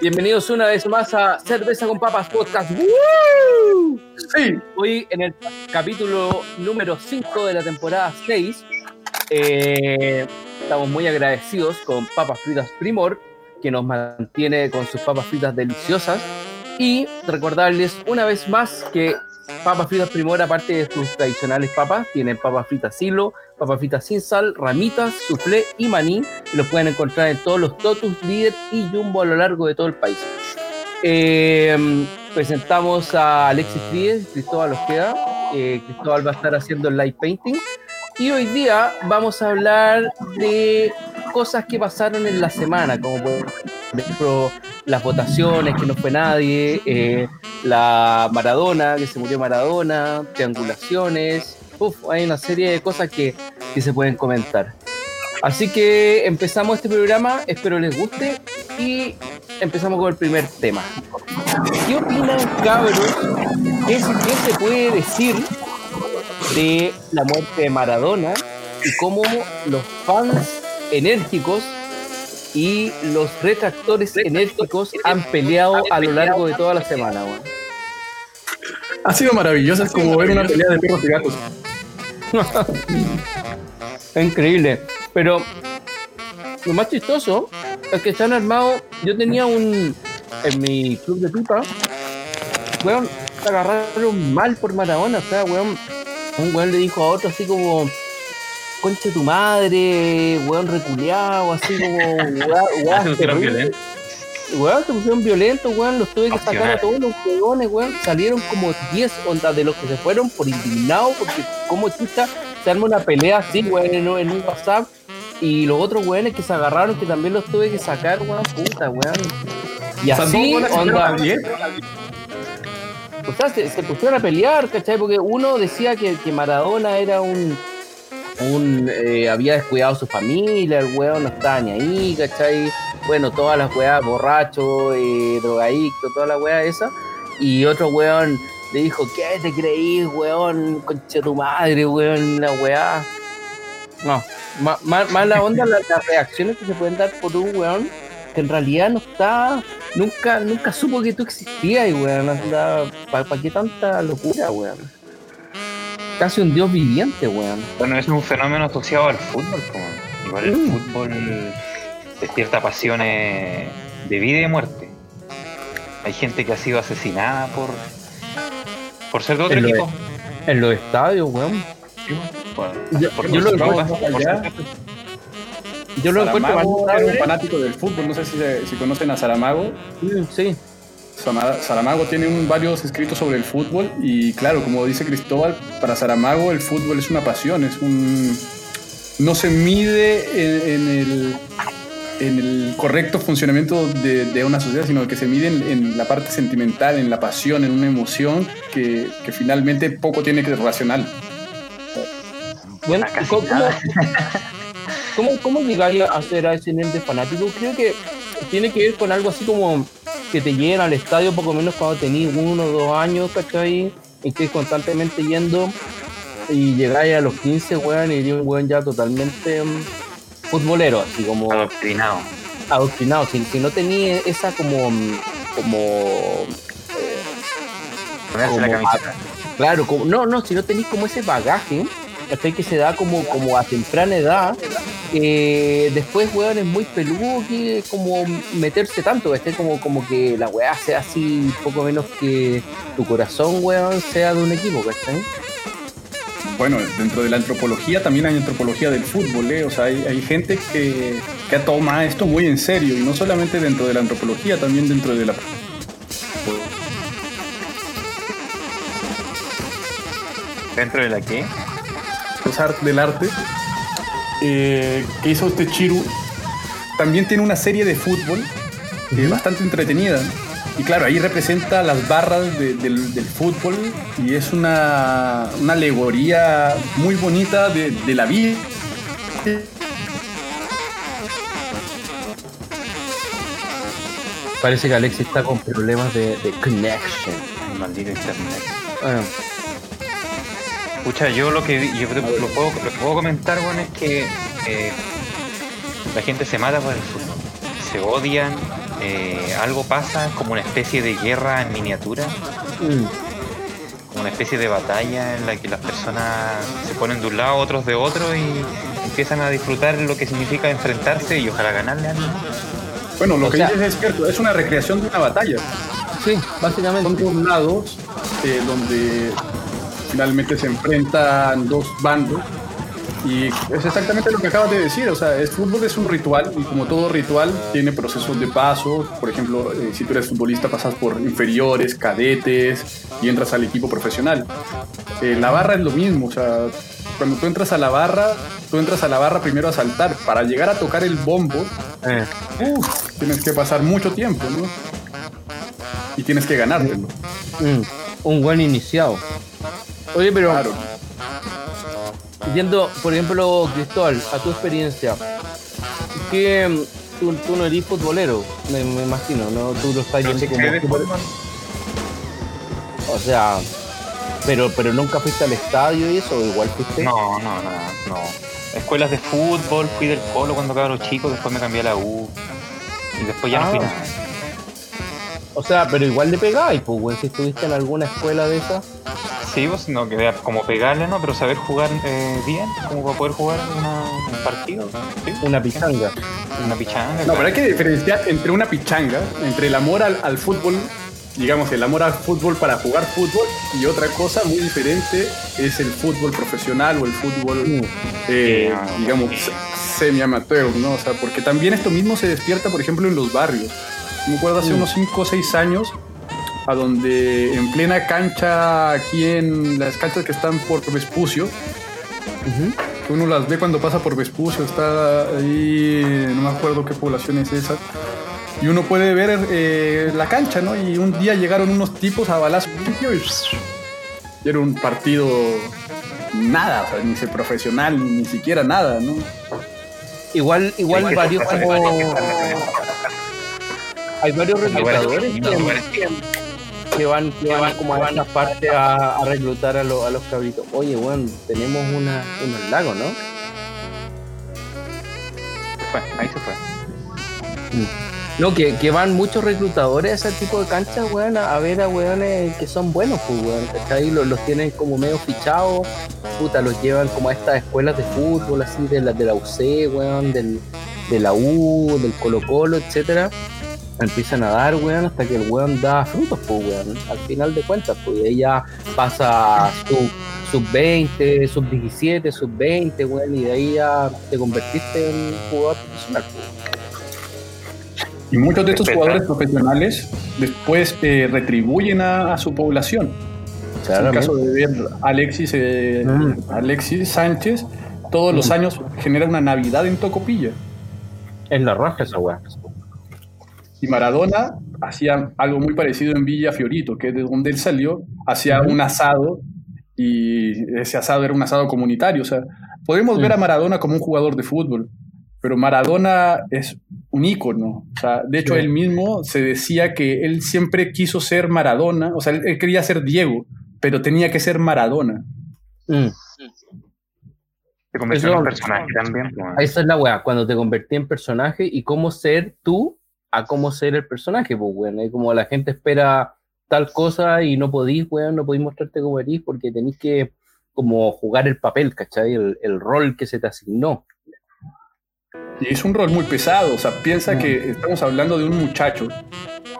Bienvenidos una vez más a Cerveza con Papas Podcast. ¡Woo! Sí. Hoy en el capítulo número 5 de la temporada 6. eh, estamos muy agradecidos con Papas Fritas Primor, que nos mantiene con sus papas fritas deliciosas. Y recordarles una vez más que Papas Fritas Primor, aparte de sus tradicionales papas, tienen papas fritas silo, papas fritas sin sal, ramitas, soufflé y maní. Y los pueden encontrar en todos los Totus, Líder y Jumbo a lo largo de todo el país. Eh, presentamos a Alexis Fríes, Cristóbal Ojeda. Eh, Cristóbal va a estar haciendo el live painting. Y hoy día vamos a hablar de cosas que pasaron en la semana, como por ejemplo las votaciones, que no fue nadie, eh, la Maradona, que se murió Maradona, triangulaciones. Uf, hay una serie de cosas que, que se pueden comentar. Así que empezamos este programa, espero les guste y empezamos con el primer tema. ¿Qué opinan, cabros? ¿Qué, se- qué se puede decir de la muerte de Maradona y cómo los fans enérgicos y los retractores enérgicos han peleado a lo largo de toda la semana? Ha sido maravilloso, es como ver una pelea de perros y gatos. Increíble. Pero lo más chistoso es que están armados. Yo tenía un. En mi club de pipa, weón, se agarraron mal por Maradona. O sea, weón, un weón le dijo a otro así como. Conche tu madre, weón reculeado, así como. terrible. violentos. Weón, se pusieron violentos, weón. Los tuve que sacar a todos los weones, weón. Salieron como 10 ondas de los que se fueron por indignados, porque como chista se arma una pelea así, weón, en, un- en un WhatsApp. Y los otros weones que se agarraron, que también los tuve que sacar, weón, puta, weón. Y así, onda. O sea, se, pusieron a pelear, ¿cachai? Porque uno decía que, que Maradona era un. un eh, había descuidado a su familia, el weón no estaba ni ahí, ¿cachai? Bueno, todas las weas, borracho, eh, drogadicto, toda la wea esa. Y otro weón le dijo, ¿qué te creí, weón? Concha tu madre, weón, la weá. No, más, la onda la- las reacciones que se pueden dar por un weón que en realidad no está, nunca, nunca supo que tú existías weón, ¿para qué tanta locura, weón? Casi un dios viviente, weón. Bueno, es un fenómeno asociado al fútbol. Como. Igual el Mm. fútbol despierta pasiones de vida y de muerte. Hay gente que ha sido asesinada por por ser de otro En lo equipo. En los estadios, weón. Yo, yo lo allá. Yo lo encuentro era un fanático del fútbol, no sé si, se- si conocen a Saramago. Mm, Sí, Saramago tiene un- varios escritos sobre el fútbol y claro, como dice Cristóbal, para Saramago el fútbol es una pasión, es un... no se mide en, en el, en el correcto funcionamiento de, de una sociedad, sino que se mide en, en la parte sentimental, en la pasión, en una emoción que, que finalmente poco tiene que ser racional. Bueno, Ah, casi ¿cómo, cómo, cómo, llegáis a ser a ese nivel de fanático? Creo que tiene que ver con algo así como que te lleven al estadio poco menos cuando tenéis uno o dos años, ¿cachai? Y estés constantemente yendo y llegáis a los 15, weón, y un weón ya totalmente mm, futbolero, así como Adoctrinado. adoctrinado. Si, si no tenías esa como... mm, como Ponerse la camiseta. Claro, como, no, no, si no tenéis como ese bagaje, ¿cachai? que se da como, como a temprana edad, eh, después, weón, es muy peludo que como meterse tanto, ¿cachai? Como, como que la weá sea así, poco menos que tu corazón, weón, sea de un equipo, ¿cachai? Bueno, dentro de la antropología también hay antropología del fútbol, ¿eh? o sea, hay, hay gente que, que ha tomado esto muy en serio y no solamente dentro de la antropología, también dentro de la... ¿Dentro de la qué? los art- del arte eh, que hizo este Chiru también tiene una serie de fútbol eh, bastante entretenida. Y claro, ahí representa las barras de- del, del fútbol y es una, una alegoría muy bonita de, de la vida. Parece que Alexis está con problemas de, de connection. Maldito internet. Bueno, Escucha, yo lo que yo lo, lo puedo, lo que puedo comentar, bueno, es que eh, la gente se mata por el fútbol. Se odian, eh, algo pasa, como una especie de guerra en miniatura, mm, como una especie de batalla en la que las personas se ponen de un lado, otros de otro y empiezan a disfrutar lo que significa enfrentarse y ojalá ganarle a alguien. Bueno, lo O que sea- dices es cierto, es una recreación de una batalla. sí, básicamente. Son tornados eh, donde finalmente se enfrentan dos bandos y es exactamente lo que acabas de decir, o sea, el fútbol es un ritual y como todo ritual tiene procesos de paso, por ejemplo, eh, si tú eres futbolista pasas por inferiores, cadetes y entras al equipo profesional. Eh, la barra es lo mismo, o sea, cuando tú entras a la barra, tú entras a la barra primero a saltar, para llegar a tocar el bombo, Eh, tienes que pasar mucho tiempo, ¿no? Y tienes que ganártelo. mm, un buen iniciado. Oye, pero Claro. yendo, por ejemplo, Cristóbal, a tu experiencia, que tú, tú no eres futbolero, me, me imagino, ¿no? Tú lo estás yendo como... O sea, pero, pero nunca fuiste al estadio y eso, igual fuiste. No, no, no, no. Escuelas de fútbol, fui del polo cuando cabro chico, después me cambié a la U. Y después ya Ah. no fui nada. O sea, pero igual le pegáis, pues, güey, si estuviste en alguna escuela de esas. Sí, pues no, que vea como pegarle, ¿no? Pero saber jugar eh, bien, como para poder jugar una- un partido. ¿sí? Una pichanga. Una pichanga. No, pero hay que diferenciar entre una pichanga, entre el amor al, al fútbol, digamos, el amor al fútbol para jugar fútbol, y otra cosa muy diferente es el fútbol profesional o el fútbol, Mm. eh, digamos, semi-amateur, ¿no? O sea, porque también esto mismo se despierta, por ejemplo, en los barrios. Me acuerdo hace Mm. unos 5 o 6 años, a donde en plena cancha, aquí en las canchas que están por Vespucio, uno las ve cuando pasa por Vespucio, está ahí, no me acuerdo qué población es esa, y uno puede ver eh, la cancha, ¿no? Y un día llegaron unos tipos a balazo limpio y, y era un partido nada, o sea, ni se profesional, ni siquiera nada, ¿no? Igual, igual Hay que varios como. hay varios reclutadores que, van, que van como a esta parte a, a reclutar a, los- a los cabritos. Oye, weón, tenemos una, unos lagos, ¿no? Fue, ahí se fue. No, que, que van muchos reclutadores a ese tipo de canchas, weón, a, ver a weones que son buenos, pues, weón. ¿cachai? Los, los tienen como medio fichados, puta, los llevan como a estas escuelas de fútbol, así, de la, de la UC, weón, del, de la U, del Colo Colo, etcétera. Empiezan a dar, weón, hasta que el weón da frutos, pues, weón. Al final de cuentas, pues, ya pasa sub, sub 20, sub 17, sub 20, weón, y de ahí ya te convertiste en jugador profesional, pues. Y muchos de estos Respeta. jugadores profesionales después eh, retribuyen a, a su población. Es el caso de ver Alexis, eh, Mm. Alexis Sánchez, todos los Mm. años genera una Navidad en Tocopilla. Es la raja esa weá. Y Maradona hacía algo muy parecido en Villa Fiorito, que es de donde él salió, hacía un asado y ese asado era un asado comunitario. O sea, podemos ver a Maradona como un jugador de fútbol, pero Maradona es un ícono. O sea, de hecho, Sí. él mismo se decía que él siempre quiso ser Maradona, o sea, él, él quería ser Diego, pero tenía que ser Maradona. Mm. Se convirtió en personaje también. pues. Esa es la weá, cuando te convertí en personaje y cómo ser tú a cómo ser el personaje, pues weón. Es como la gente espera tal cosa y no podís, weón, no podís mostrarte como eres porque tenés que como jugar el papel, ¿cachai? El, el rol que se te asignó. Y es un rol muy pesado, o sea, piensa que estamos hablando de un muchacho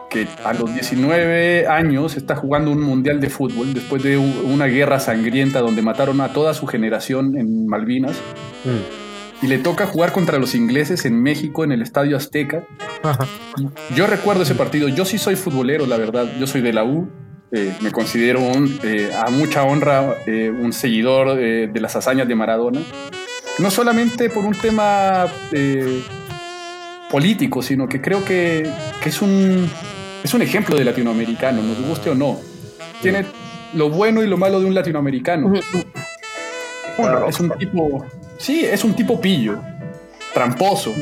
que a los 19 años está jugando un mundial de fútbol después de una guerra sangrienta donde mataron a toda su generación en Malvinas Mm. Y le toca jugar contra los ingleses en México en el Estadio Azteca. Yo recuerdo ese partido, yo sí soy futbolero, la verdad, yo soy de la U, eh, me considero un, eh, a mucha honra eh, un seguidor eh, de las hazañas de Maradona. No solamente por un tema eh, político, sino que creo que, que es, un, es un ejemplo de latinoamericano, nos guste o no. Tiene lo bueno y lo malo de un latinoamericano. Es un tipo, sí, es un tipo pillo, tramposo.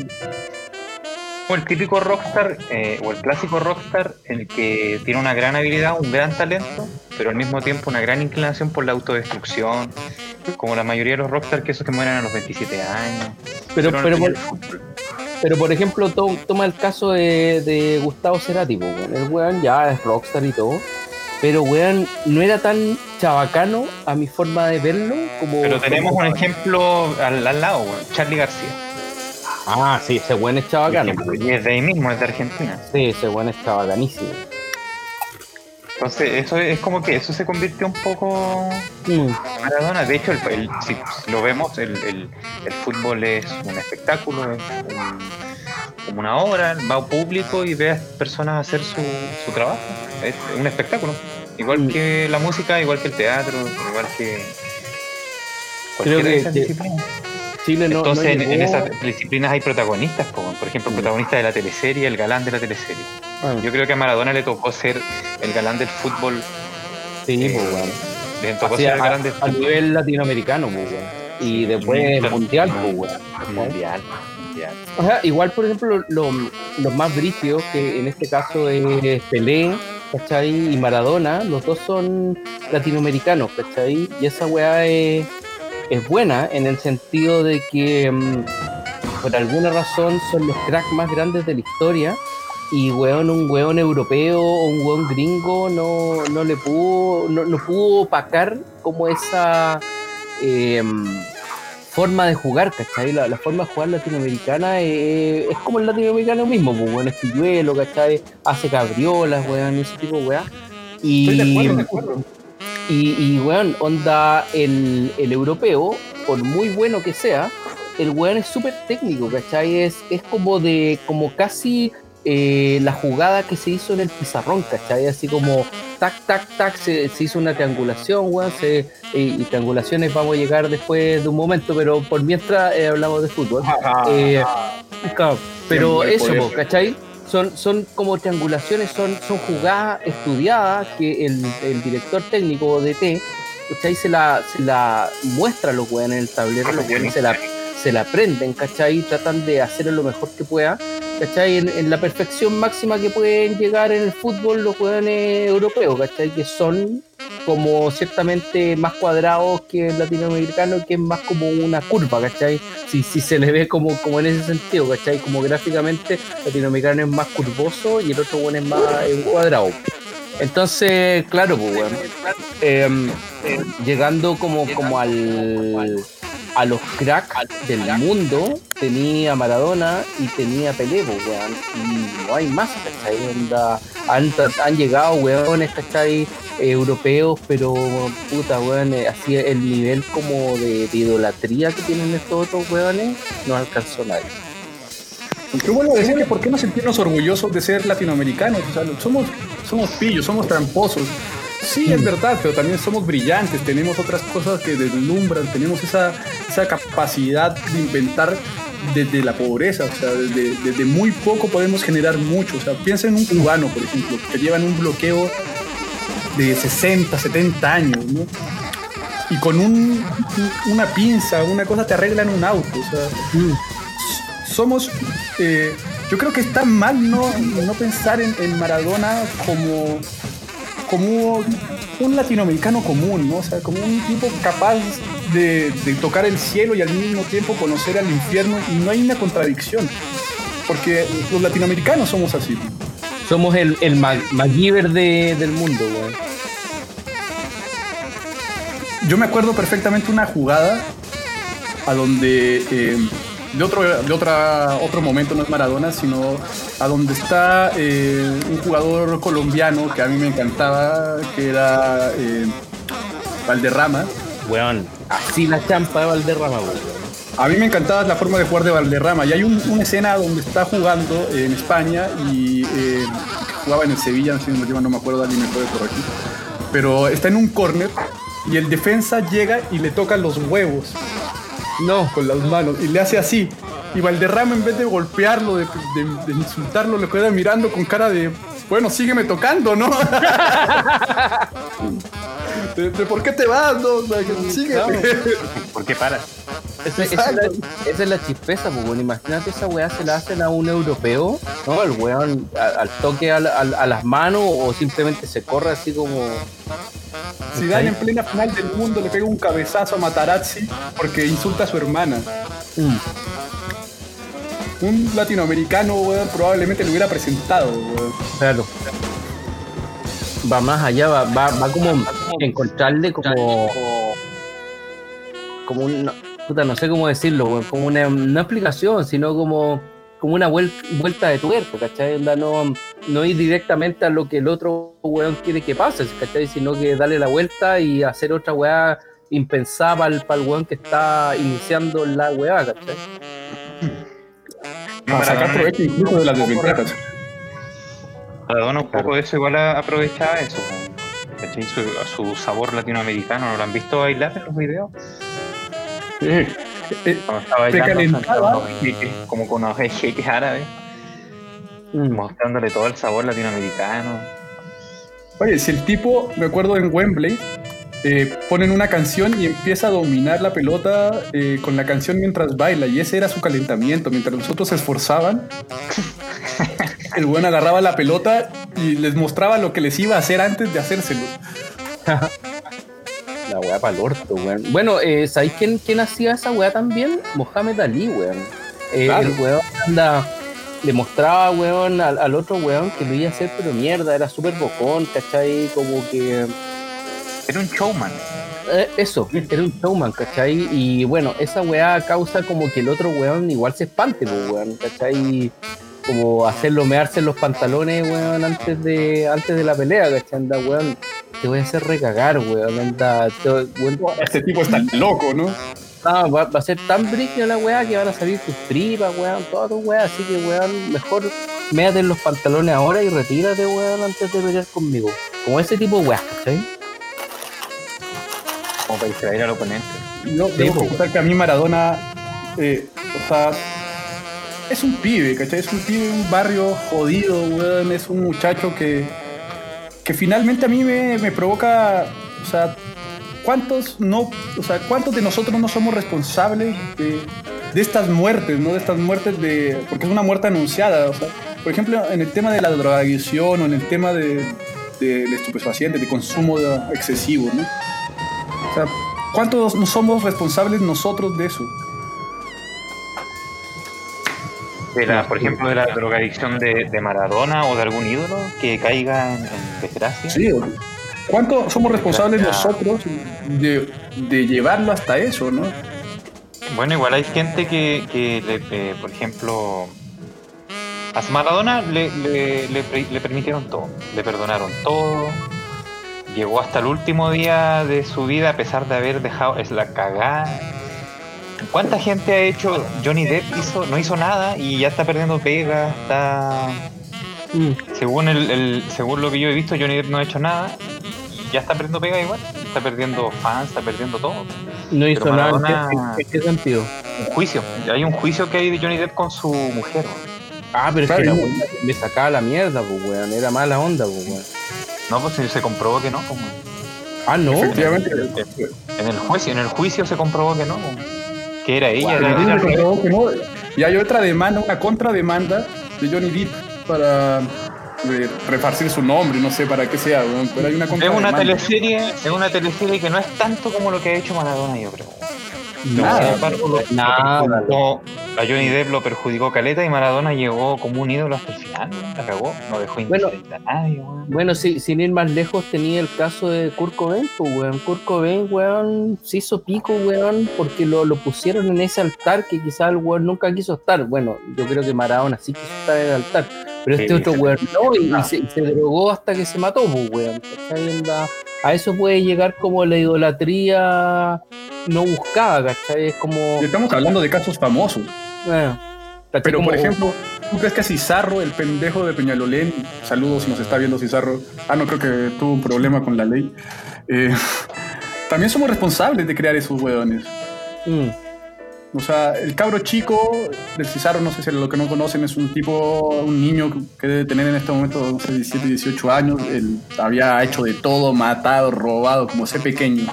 O el típico rockstar, eh, o el clásico rockstar, en el que tiene una gran habilidad, un gran talento, pero al mismo tiempo una gran inclinación por la autodestrucción, como la mayoría de los rockstars que esos que mueren a los 27 años. Pero, no pero, por, pero por ejemplo, to- toma el caso de, de Gustavo Cerati, el weón ya es rockstar y todo, pero weón no era tan chabacano a mi forma de verlo como... Pero tenemos un ejemplo al, al lado, weón, Charlie García. Ah, sí, ese weón es chabacano. y es de ahí mismo, es de Argentina. Sí, ese weón es chabacanísimo. Entonces, eso es como que eso se convirtió un poco Mm. en Maradona. De hecho, el, el- si, lo vemos, el, el- el fútbol es un espectáculo, es un- como una obra, va a público y ve a personas hacer su, su trabajo. Es un espectáculo. Igual Mm. que la música, igual que el teatro, igual que Creo que- esas disciplinas. Chile no, no Entonces, en- esas disciplinas hay protagonistas, po, por ejemplo, el Mm. protagonista de la teleserie, el galán de la teleserie. Ah, Yo creo que a Maradona le tocó ser el galán del fútbol, sí, eh, pues, weón. le tocó Así, ser el a, galán del a fútbol nivel latinoamericano, pues, weón. Y después el mundial, pues, weón. mundial. mundial. O sea, igual, por ejemplo, lo- los más brígidos, que en este caso es Pelé, ¿cachai? Y Maradona, los dos son latinoamericanos, ¿cachai? Y esa weá es, es buena en el sentido de que mm, por alguna razón son los cracks más grandes de la historia y weón, un weón europeo o un weón gringo no, no le pudo, no, no pudo opacar como esa eh, forma de jugar, ¿cachai? La, la forma de jugar latinoamericana eh, es como el latinoamericano mismo, pues weón, es pilluelo, ¿cachai? Hace cabriolas, weón, ese tipo weá. Y, Estoy de acuerdo, de acuerdo. y, y, weón, onda, el, el europeo, por muy bueno que sea, el weón es súper técnico, ¿cachai? Es, es como de, como casi eh, la jugada que se hizo en el pizarrón, ¿cachai? Así como tac, tac, tac, se, se hizo una triangulación, weón, se, y, y triangulaciones vamos a llegar después de un momento, pero por mientras eh, hablamos de fútbol. Eh, Claro, pero eso, po. ¿cachai? Son, son como triangulaciones, son, son jugadas estudiadas que el, el director técnico de T, ¿cachai? Se la, se la muestra a los weones en el tablero, los weones se la, se la aprenden, ¿cachai? Tratan de hacerlo lo mejor que pueda, ¿cachai? En, la perfección máxima que pueden llegar en el fútbol los weones europeos, ¿cachai? Que son como ciertamente más cuadrados que el latinoamericano, que es más como una curva, ¿cachai? Si, si se le ve como, como en ese sentido, ¿cachai? Como gráficamente, el latinoamericano es más curvoso y el otro bueno es más cuadrado. Entonces, claro, pues, weón. Em, llegando como, como al a los cracks del mundo, tenía Maradona y tenía Pelé, pues, weón. Y no hay más, ¿cachai? Han, han llegado weones, ¿cachai? europeos, pero puta, weón, eh, así el nivel como de, de idolatría que tienen estos otros weones, no alcanzó nadie. Qué bueno decir que por qué no sentirnos orgullosos de ser latinoamericanos. O sea, somos, somos pillos, somos tramposos. Sí, es verdad, pero también somos brillantes, tenemos otras cosas que deslumbran, tenemos esa, esa capacidad de inventar desde la pobreza, o sea, desde, desde muy poco podemos generar mucho. O sea, piensa en un cubano, por ejemplo, que llevan un bloqueo de 60, 70 años, ¿no? Y con un, una pinza, una cosa te arreglan un auto, o sea, somos, eh, yo creo que está mal no, no pensar en, en Maradona como, como un latinoamericano común, ¿no? O sea, como un tipo capaz de, de tocar el cielo y al mismo tiempo conocer al infierno y no hay una contradicción, porque los latinoamericanos somos así. Somos el, el Mag- MacGyver de- del mundo, weón. Yo me acuerdo perfectamente una jugada a donde eh, de otro de otra otro momento no es Maradona, sino a donde está eh, un jugador colombiano que a mí me encantaba, que era eh, Valderrama. Weón, así la champa de Valderrama, weón. A mí me encantaba la forma de jugar de Valderrama. Y hay un- una escena donde está jugando en España y eh, jugaba en el Sevilla, no sé si no me acuerdo, alguien me puede corregir. Pero está en un córner y el defensa llega y le toca los huevos No, con las manos y le hace así. Y Valderrama, en vez de golpearlo, de, de- de insultarlo, le queda mirando con cara de, bueno, sígueme tocando, ¿no? de, de, ¿Por qué te vas? No? O sea, que sígueme. ¿Por qué paras? Esa, esa es la, esa es la chispeza, pues, imagínate esa weá se la hacen a un europeo, ¿no? El weón al toque a, la- a- a las manos o simplemente se corre así como. Zidane en plena final del mundo le pega un cabezazo a Matarazzi porque insulta a su hermana. Mm. Un latinoamericano, weón, probablemente lo hubiera presentado, weón. Claro. Va más allá, va, va, va como encontrarle como. Como una. Puta, no sé cómo decirlo, weón, como una. No explicación, sino como. Como una vuel- vuelta de tuerca, ¿cachai? Onda, no, no ir directamente a lo que el otro weón quiere que pase, ¿cachai? Sino que darle la vuelta y hacer otra weá impensada para el, para el weón que está iniciando la weá, ¿cachai? Para sacar provecho incluso de las desventajas. Maradona un poco de eso igual aprovechaba eso. ¿cachai? Su, su sabor latinoamericano, ¿no lo han visto bailar en los videos? Eh, eh, bailando calentaba. jeques, como con unos jeques árabes, Mm. mostrándole todo el sabor latinoamericano. Oye, si el tipo, me acuerdo en Wembley, eh, ponen una canción y empieza a dominar la pelota eh, con la canción mientras baila, y ese era su calentamiento. Mientras los otros se esforzaban, el buen agarraba la pelota y les mostraba lo que les iba a hacer antes de hacérselo. La weá para el orto, weón. Bueno, eh, ¿sabéis quién, quién hacía esa weá también? Mohamed Ali, weón. Eh, Claro. El weón anda, le mostraba, weón, al, al otro weón que lo iba a hacer, pero mierda, era súper bocón, ¿cachai? Como que. Era un showman. eh, eso, era un showman, ¿cachai? Y bueno, esa weá causa como que el otro weón igual se espante, pues, weón, ¿cachai? Como hacerlo mearse en los pantalones, weón, antes de, antes de la pelea, ¿cachai? Anda, weón, te voy a hacer recagar, weón, anda, te- weón, Este tipo está loco, ¿no? Ah, va, va a ser tan brígida la weá que van a salir tus tripas, weón, todas tus weas, así que weón, mejor méate en los pantalones ahora y retírate, weón, antes de pelear conmigo. Como ese tipo de weas, ¿cachai? Como para distraer al oponente. Yo Sí, debo que a mí Maradona, eh, o sea, es un pibe, ¿cachai? Es un pibe un barrio jodido, weón. Es un muchacho que, que finalmente a mí me, me provoca, o sea, ¿cuántos no, o sea, cuántos de nosotros no somos responsables de, de estas muertes, ¿no? De estas muertes de, porque es una muerte anunciada, o sea, por ejemplo, en el tema de la drogadicción o en el tema de, de, de estupefacientes, de consumo excesivo, ¿no? O sea, ¿cuántos no somos responsables nosotros de eso? De la, por ejemplo, de la drogadicción de, de Maradona o de algún ídolo que caiga en, en desgracia. Sí. ¿Cuánto somos responsables nosotros de, de llevarlo hasta eso, no? Bueno, igual hay gente que, que le, eh, por ejemplo, a Maradona le, le, le, le permitieron todo, le perdonaron todo, llegó hasta el último día de su vida a pesar de haber dejado es la cagada. ¿Cuánta gente ha hecho? Johnny Depp hizo, no hizo nada y ya está perdiendo pega, está Mm. según el, el- según lo que yo he visto, Johnny Depp no ha hecho nada y ya está perdiendo pega igual, está perdiendo fans, está perdiendo todo. No hizo Pero nada. ¿En Maradona- qué- ¿En qué sentido? Un juicio, hay un juicio que hay de Johnny Depp con su mujer. Ah, pero es que la le sacaba la mierda, pues, weón. Era mala onda, pues, weón. No, pues se, se comprobó que no. como- Ah, no. Efectivamente. En el juicio, en el juicio se comprobó que no. como Que era ella. Pero era- dice era- que no, que no. Y hay otra demanda, una contrademanda de Johnny Depp para eh, refarcir su nombre, no sé para qué sea, weón, pero hay una es contrademanda. una teleserie, es una teleserie que no es tanto como lo que ha hecho Maradona, yo creo. Nada. Embargo, lo- lo Nada. perjudicó- a Johnny Depp lo perjudicó Caleta y Maradona llegó como un ídolo hasta el final, ¿no? la cagó, no dejó Bueno. indiferente a nadie, weón. Bueno, sí, sin ir más lejos, tenía el caso de Kurt Cobain, pues, weón. Kurt Cobain, weón, se hizo pico, weón, porque lo, lo pusieron en ese altar que quizás el weón nunca quiso estar. Bueno, yo creo que Maradona sí quiso estar en el altar, pero este otro weón no, y, y se, y se drogó hasta que se mató, pues, weón. A eso puede llegar como la idolatría no buscada, ¿cachai? Es como... Y estamos hablando de casos famosos. ¿cachai? Pero, Como- por ejemplo, ¿tú crees que a Cizarro, el pendejo de Peñalolén, saludos si nos está viendo Cizarro, ah, no creo que tuvo un problema con la ley, eh, también somos responsables de crear esos hueones. Mm. O sea, el cabro chico del Cizarro, no sé si lo que no conocen, es un tipo, un niño que debe tener en este momento, no sé, 17, 18 años. Él había hecho de todo, matado, robado, como ese pequeño.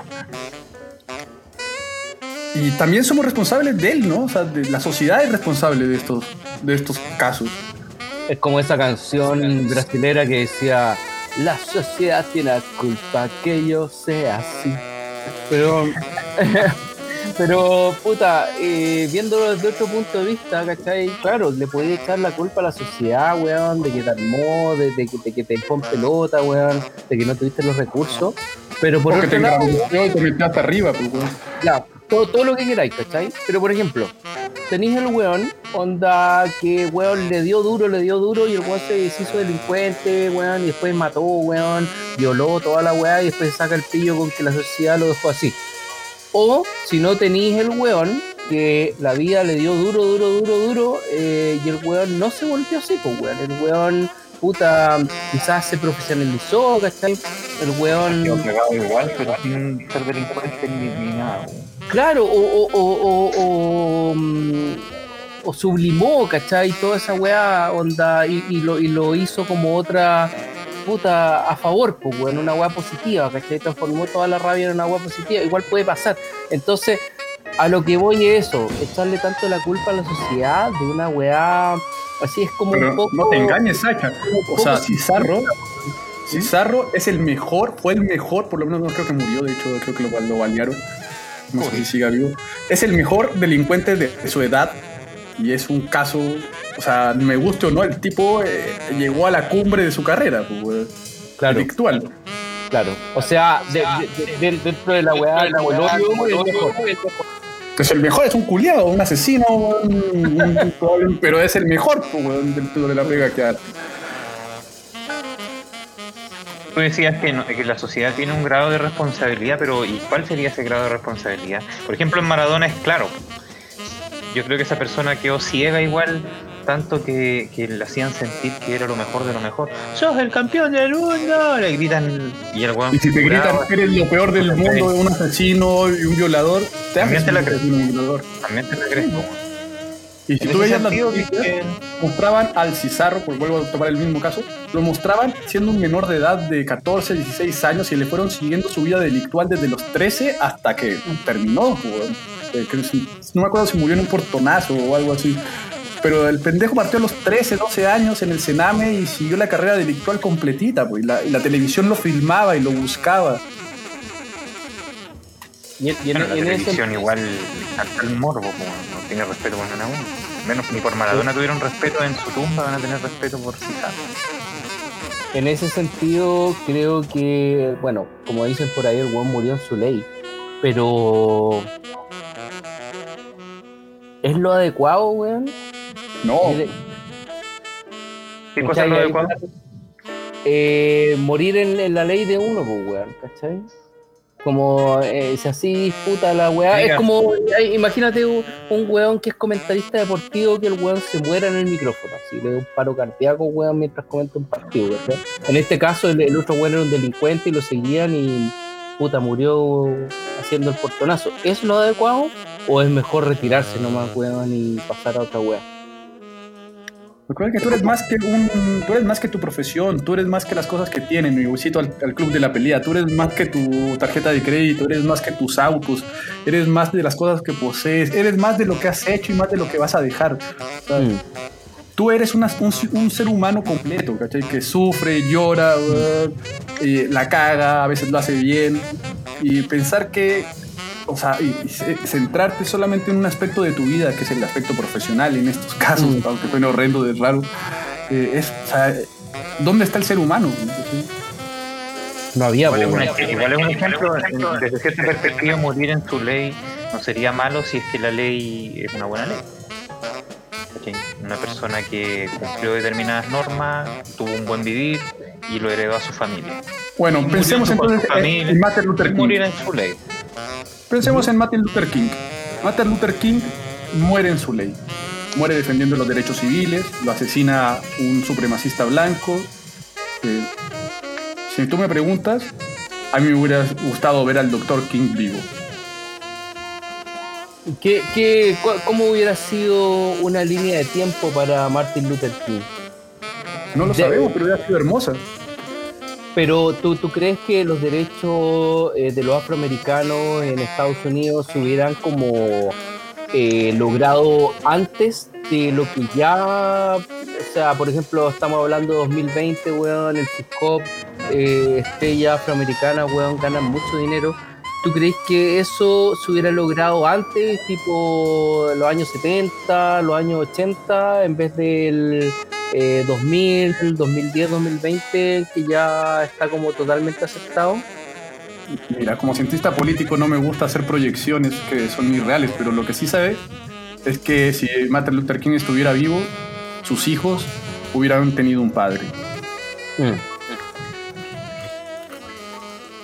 Y también somos responsables de él, ¿no? O sea, de la sociedad es responsable de estos, de estos casos. Es como esa canción brasilera que decía, la sociedad tiene la culpa que yo sea así. Pero, pero puta, eh, viéndolo desde otro punto de vista, ¿cachai? Claro, le puede echar la culpa a la sociedad, weón, de que te armó, de, de que- de que te en pelota, weón, de que no tuviste los recursos. Pero por Porque otro te lado, te hasta arriba, pues, weón. ya, todo, todo lo que queráis, ¿cachai? Pero por ejemplo, tenéis el weón, onda que weón le dio duro, le dio duro y el weón se deshizo delincuente, weón, y después mató, weón, violó toda la weá y después saca el pillo con que la sociedad lo dejó así. O si no tenéis el weón que la vida le dio duro, duro, duro, duro, eh, y el weón no se volvió así, pues weón, el weón puta quizás se profesionalizó, ¿cachai? El weón... Igual, pero sin ser delincuente ni, nada. weón. Claro, o, o, o, o, o, mm, o sublimó, ¿cachai? Toda esa weá onda y, y lo, y lo hizo como otra puta a favor, pues, weón, una weá positiva, ¿cachai? Transformó toda la rabia en una weá positiva, igual puede pasar. Entonces, a lo que voy es eso, echarle tanto la culpa a la sociedad de una weá, así es como Pero un poco... no te engañes, Sacha. O sea, Cizarro, Cizarro es el mejor, fue el mejor, por lo menos no creo que murió, de hecho creo que lo, lo balearon. No sé si siga vivo. Es el mejor delincuente de su edad y es un caso, o sea, me guste o no, el tipo eh, llegó a la cumbre de su carrera, pues, Claro, claro. O sea, de- de- de- dentro de la weá, como el odio, el mejor. Pues el mejor es un culiado, un asesino, un- un- pero es el mejor pues, dentro de la pega que hace. Tú decías que, no- que la sociedad tiene un grado de responsabilidad, pero ¿y cuál sería ese grado de responsabilidad? Por ejemplo, en Maradona es claro. Yo creo que esa persona quedó ciega igual, tanto que, que le hacían sentir que era lo mejor de lo mejor. ¡Sos el campeón del mundo! Le gritan y el weón Y si te gritan que eres lo peor del mundo, un asesino y un violador, te También te la crees. también te crees. po. Y si En tú veías las noticias, que- mostraban al Cizarro, pues vuelvo a tomar el mismo caso, lo mostraban siendo un menor de edad de 14, 16 años y le fueron siguiendo su vida delictual desde los 13 hasta que terminó. Eh, no me acuerdo si murió en un portonazo o algo así. Pero el pendejo partió a los 13, 12 años en el Sename y siguió la carrera delictual completita, pues, y la, y la televisión lo filmaba y lo buscaba. Y, en- y en- Bueno, la en ese- televisión igual salta el morbo, no tiene respeto por nada uno. Menos ni por Maradona tuvieron respeto en su tumba, van a tener respeto por Cizarro. En ese sentido, creo que, bueno, como dicen por ahí, el weón murió en su ley. Pero. ¿Es lo adecuado, weón? No, ¿Qué cosa es lo adecuado? Eh, morir en, en la ley de uno, pues, weón, ¿cachai? Como eh, si así disputa la weá. Es como, eh, imagínate un, un weón que es comentarista deportivo que el weón se muera en el micrófono. Así le da un paro cardíaco, weón, mientras comenta un partido, ¿cachai? En este caso, el, el otro weón era un delincuente y lo seguían y puta murió haciendo el portonazo. ¿Es lo adecuado? ¿O es mejor retirarse nomás, weón, y pasar a otra weá? Recuerda que tú eres más que un, tú eres más que tu profesión, tú eres más que las cosas que tienen. Y cito al, al club de la pelea, tú eres más que tu tarjeta de crédito, eres más que tus autos, eres más de las cosas que posees, eres más de lo que has hecho y más de lo que vas a dejar. Mm. Tú eres una- un, un ser humano completo, ¿cachai? Que sufre, llora, uh, y la caga, a veces lo hace bien. Y pensar que, o sea, y, y ce- centrarte solamente en un aspecto de tu vida, que es el aspecto profesional en estos casos, Mm. aunque suene horrendo de raro, eh, es, o sea, ¿dónde está el ser humano? No había, Igual es, un, weón. igual es un ejemplo, desde cierta perspectiva, morir en su ley no sería malo si es que la ley es una buena ley. Una persona que cumplió determinadas normas, tuvo un buen vivir y lo heredó a su familia. Bueno, pensemos entonces en Martin Luther King. Morir en su ley. Pensemos en Martin Luther King. Martin Luther King muere en su ley. Muere defendiendo los derechos civiles, lo asesina un supremacista blanco. Eh, si tú me preguntas, a mí me hubiera gustado ver al Dr. King vivo. ¿Qué, qué, ¿Cómo hubiera sido una línea de tiempo para Martin Luther King? No lo De- sabemos, pero hubiera sido hermosa. Pero ¿tú, tú crees que los derechos eh, de los afroamericanos en Estados Unidos se hubieran como eh, logrado antes de lo que ya, o sea, por ejemplo, estamos hablando de 2020, weón, el hip hop, eh, estrellas afroamericanas, weón, ganan mucho dinero. ¿Tú crees que eso se hubiera logrado antes, tipo los años 70, los años 80, en vez del eh, 2000, 2010, 2020, que ya está como totalmente aceptado? Mira, como cientista político no me gusta hacer proyecciones que son irreales, pero lo que sí sabe es que si Martin Luther King estuviera vivo, sus hijos hubieran tenido un padre.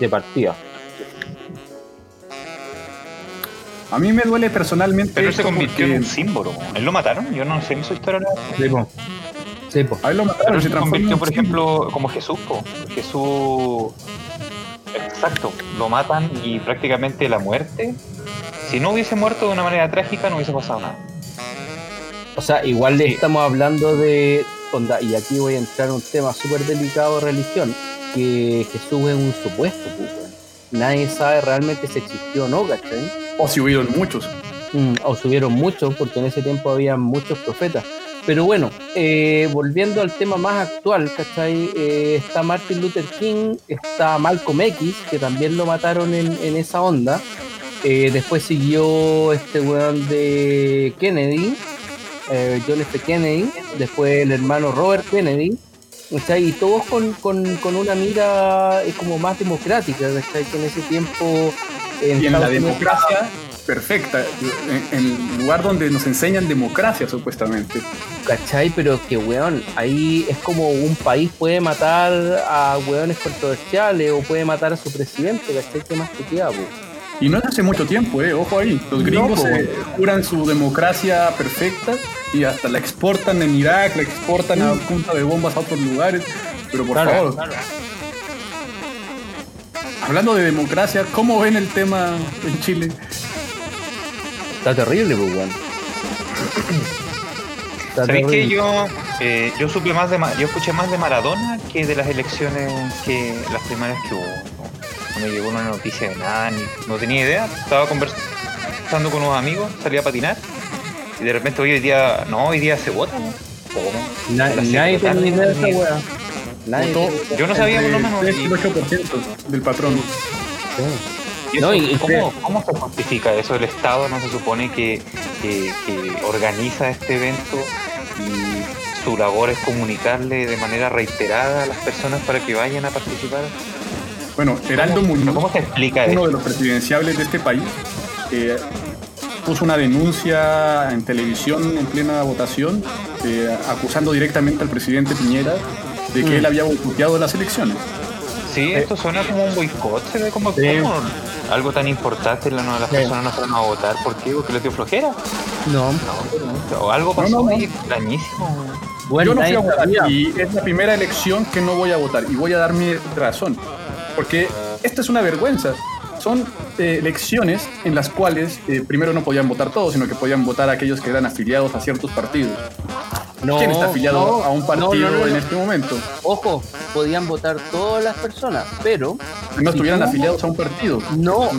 De partida. A mí me duele personalmente Pero él se convirtió en un símbolo. ¿Él lo mataron? Yo no sé en su historia. Sí. Sí, po. a él lo mataron, se se convirtió, por ejemplo, como Jesús. po. Jesús. Exacto. Lo matan y prácticamente la muerte. Si no hubiese muerto de una manera trágica, no hubiese pasado nada. O sea, igual le Sí. estamos hablando de onda, y aquí voy a entrar en un tema súper delicado de religión, que Jesús es un supuesto, pues. Nadie sabe realmente si existió o no, ¿cachai? O si hubieron muchos. Mm, o subieron muchos, porque en ese tiempo había muchos profetas. Pero bueno, eh, volviendo al tema más actual, ¿cachai? Eh, está Martin Luther King, está Malcolm X, que también lo mataron en, en esa onda. Eh, después siguió este weón de Kennedy, eh, John F. Kennedy, después el hermano Robert Kennedy, ¿cachai? Y todos con, con- con una mira eh, como más democrática, ¿cachai? Que en ese tiempo... Y en la Unidos- democracia perfecta, en, en el lugar donde nos enseñan democracia supuestamente. ¿Cachai? Pero que, weón, ahí es como un país puede matar a weones controversiales o puede matar a su presidente, ¿cachai? ¿Qué más te queda, po? Y no es hace mucho tiempo, ¿eh? Ojo ahí. Los gringos No, se juran su democracia perfecta y hasta la exportan en Irak, la exportan a punta de bombas a otros lugares. Pero por Claro, favor, hablando de democracia, ¿cómo ven el tema en Chile? Está terrible, pues, weón. Está ¿Sabéis que yo, eh, yo supe más de yo escuché más de Maradona que de las elecciones que las primarias que hubo? No, no me llegó una noticia de nada, ni, no tenía idea. Estaba conversando con unos amigos, salí a patinar y de repente hoy día, no, hoy día se vota. ¿no? ¿Cómo? Na- nadie idea de esa weá. Yo no sabía por lo menos. 3 y- y 8% del patrón. ¿Y No, y- ¿cómo, cómo se justifica eso? El Estado no se supone que, que- que organiza este evento y su labor es comunicarle de manera reiterada a las personas para que vayan a participar. Bueno, Heraldo ¿Cómo, Muñoz, ¿Cómo se explica uno de los presidenciables de este país, eh, puso una denuncia en televisión en plena votación eh, acusando directamente al presidente Piñera de que Mm. él había boicoteado las elecciones. Sí, esto suena como un boicot, se ve como, Sí. Algo tan importante, la- no, las Sí. personas no fueron a votar. ¿Por qué? ¿Porque les dio flojera? No. O algo pasó No, no, no. ahí. Bueno, Yo no fui a votar y es la primera elección que no voy a votar y voy a dar mi razón. Porque esta es una vergüenza. Son eh, elecciones en las cuales eh, primero no podían votar todos, sino que podían votar aquellos que eran afiliados a ciertos partidos. No, ¿Quién está afiliado no, a un partido no, en este momento? Ojo, podían votar todas las personas, pero No estuvieran tú- afiliados a un partido. No,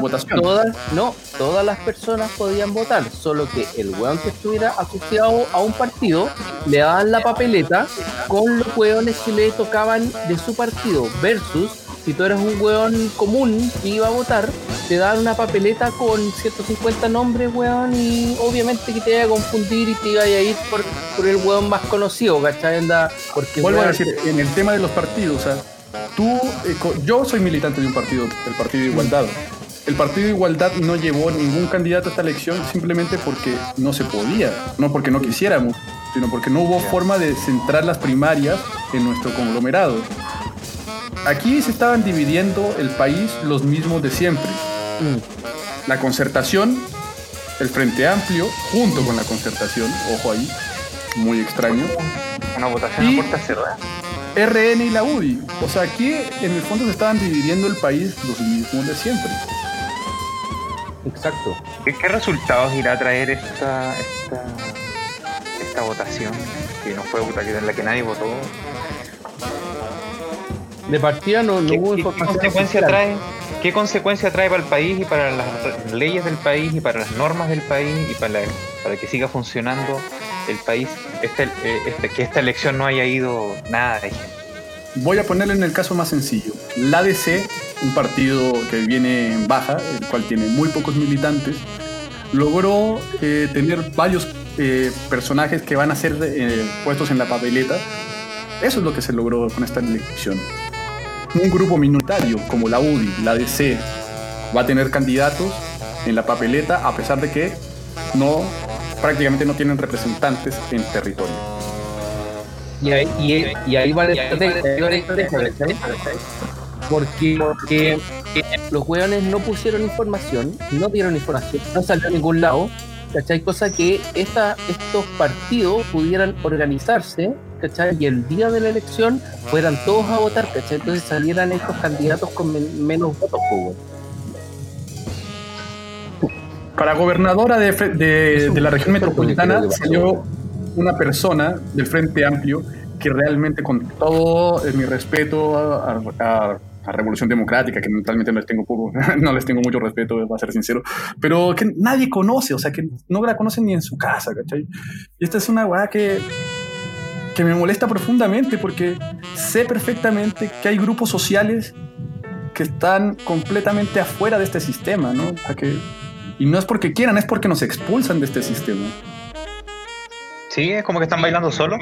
votación. todas, no, todas las personas podían votar, solo que el weón que estuviera asociado a un partido le daban la papeleta con los weones que le tocaban de su partido, versus si tú eras un weón común que iba a votar, te daban una papeleta con 150 nombres, weón, y obviamente que te iba a confundir y te iba a ir por, por el weón más conocido, ¿cachai? Anda, porque Vuelvo a decir, en el tema de los partidos, o sea, tú, eh, yo soy militante de un partido, el Partido de Igualdad. El Partido de Igualdad no llevó ningún candidato a esta elección simplemente porque no se podía, no porque no quisiéramos, sino porque no hubo forma de centrar las primarias en nuestro conglomerado. Aquí se estaban dividiendo el país los mismos de siempre. mm, La concertación, el Frente Amplio, junto con la concertación, ojo ahí, muy extraño, Una votación Y- a puerta cerrada. RN y la UDI. O sea, aquí en el fondo se estaban dividiendo el país los mismos de siempre. Exacto. ¿Qué, qué resultados irá a traer esta, esta, esta votación? Que no fue que en la que nadie votó. De partida no, no ¿Qué, hubo qué consecuencia trae? ¿Qué consecuencia trae para el país y para las leyes del país y para las normas del país y para, la- para que siga funcionando el país? Este, eh, este- que esta elección no haya ido nada de gente. Voy a ponerle en el caso más sencillo. La ADC, un partido que viene en baja, el cual tiene muy pocos militantes, logró eh, tener varios eh, personajes que van a ser eh, puestos en la papeleta. Eso es lo que se logró con esta elección. Un grupo minoritario como la UDI, la ADC, va a tener candidatos en la papeleta a pesar de que no prácticamente no tienen representantes en territorio. Y ahí, y, y ahí va la. Porque, porque los hueones no pusieron información, no dieron información, no salió a ningún lado, ¿cachai? Cosa que esta, estos partidos pudieran organizarse, ¿cachai? Y el día de la elección fueran todos a votar, ¿cachai? Entonces salieran estos candidatos con men- menos votos, pues. Para gobernadora de, de- de la región metropolitana salió una persona del Frente Amplio que realmente con todo eh, mi respeto a, a- a Revolución Democrática, que mentalmente no les tengo poco, no les tengo mucho respeto, para ser sincero, pero que nadie conoce, o sea, que no la conocen ni en su casa, ¿cachai? Y esta es una weá que, que me molesta profundamente porque sé perfectamente que hay grupos sociales que están completamente afuera de este sistema, ¿no? O sea, que y no es porque quieran, es porque nos expulsan de este sistema. Sí, es como que están bailando solo.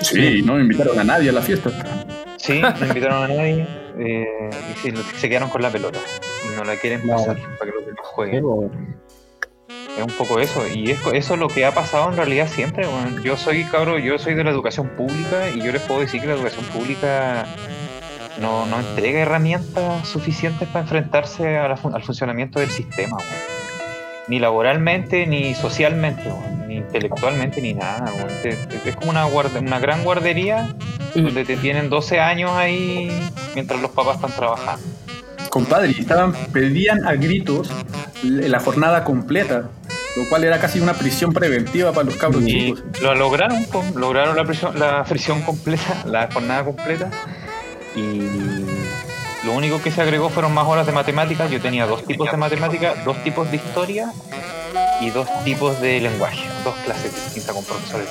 Sí, no invitaron a nadie a la fiesta. Sí, no invitaron a nadie eh, y sí, se quedaron con la pelota no la quieren No. pasar para que los demás jueguen. Es un poco eso, y es, eso es lo que ha pasado en realidad siempre. Yo soy cabrón, yo soy de la educación pública y yo les puedo decir que la educación pública no, no entrega herramientas suficientes para enfrentarse a la al funcionamiento del sistema, weón. ni laboralmente, ni socialmente, ni intelectualmente, ni nada. weón. Te- te- Es como una, guarda- una gran guardería donde te tienen 12 años ahí mientras los papás están trabajando. Compadre, y estaban, pedían a gritos la jornada completa, lo cual era casi una prisión preventiva para los cabros Y chicos. lo lograron, lograron la prisión, la fricción completa, la jornada completa. Y lo único que se agregó fueron más horas de matemáticas. Yo tenía dos tipos de matemáticas, dos tipos de historia y dos tipos de lenguaje. Dos clases distintas con profesores.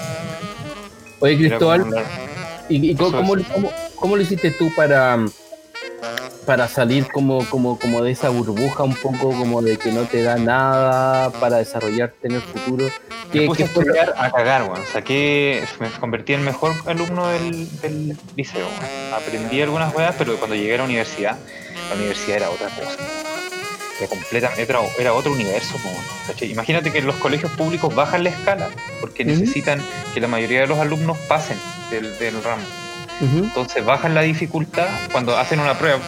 Oye, Cristóbal, ¿y, y cómo, cómo- cómo lo hiciste tú para, para salir como, como, como de esa burbuja un poco como de que no te da nada para desarrollarte en el futuro? ¿Qué, puse a qué fue a cagar, weón. Saqué, me convertí en el mejor alumno del, del liceo. Aprendí algunas weas, pero cuando llegué a la universidad, la universidad era otra cosa. Era, completa, era, era otro universo. Imagínate que los colegios públicos bajan la escala porque necesitan que la mayoría de los alumnos pasen del, del ramo. Entonces bajan la dificultad cuando hacen una prueba.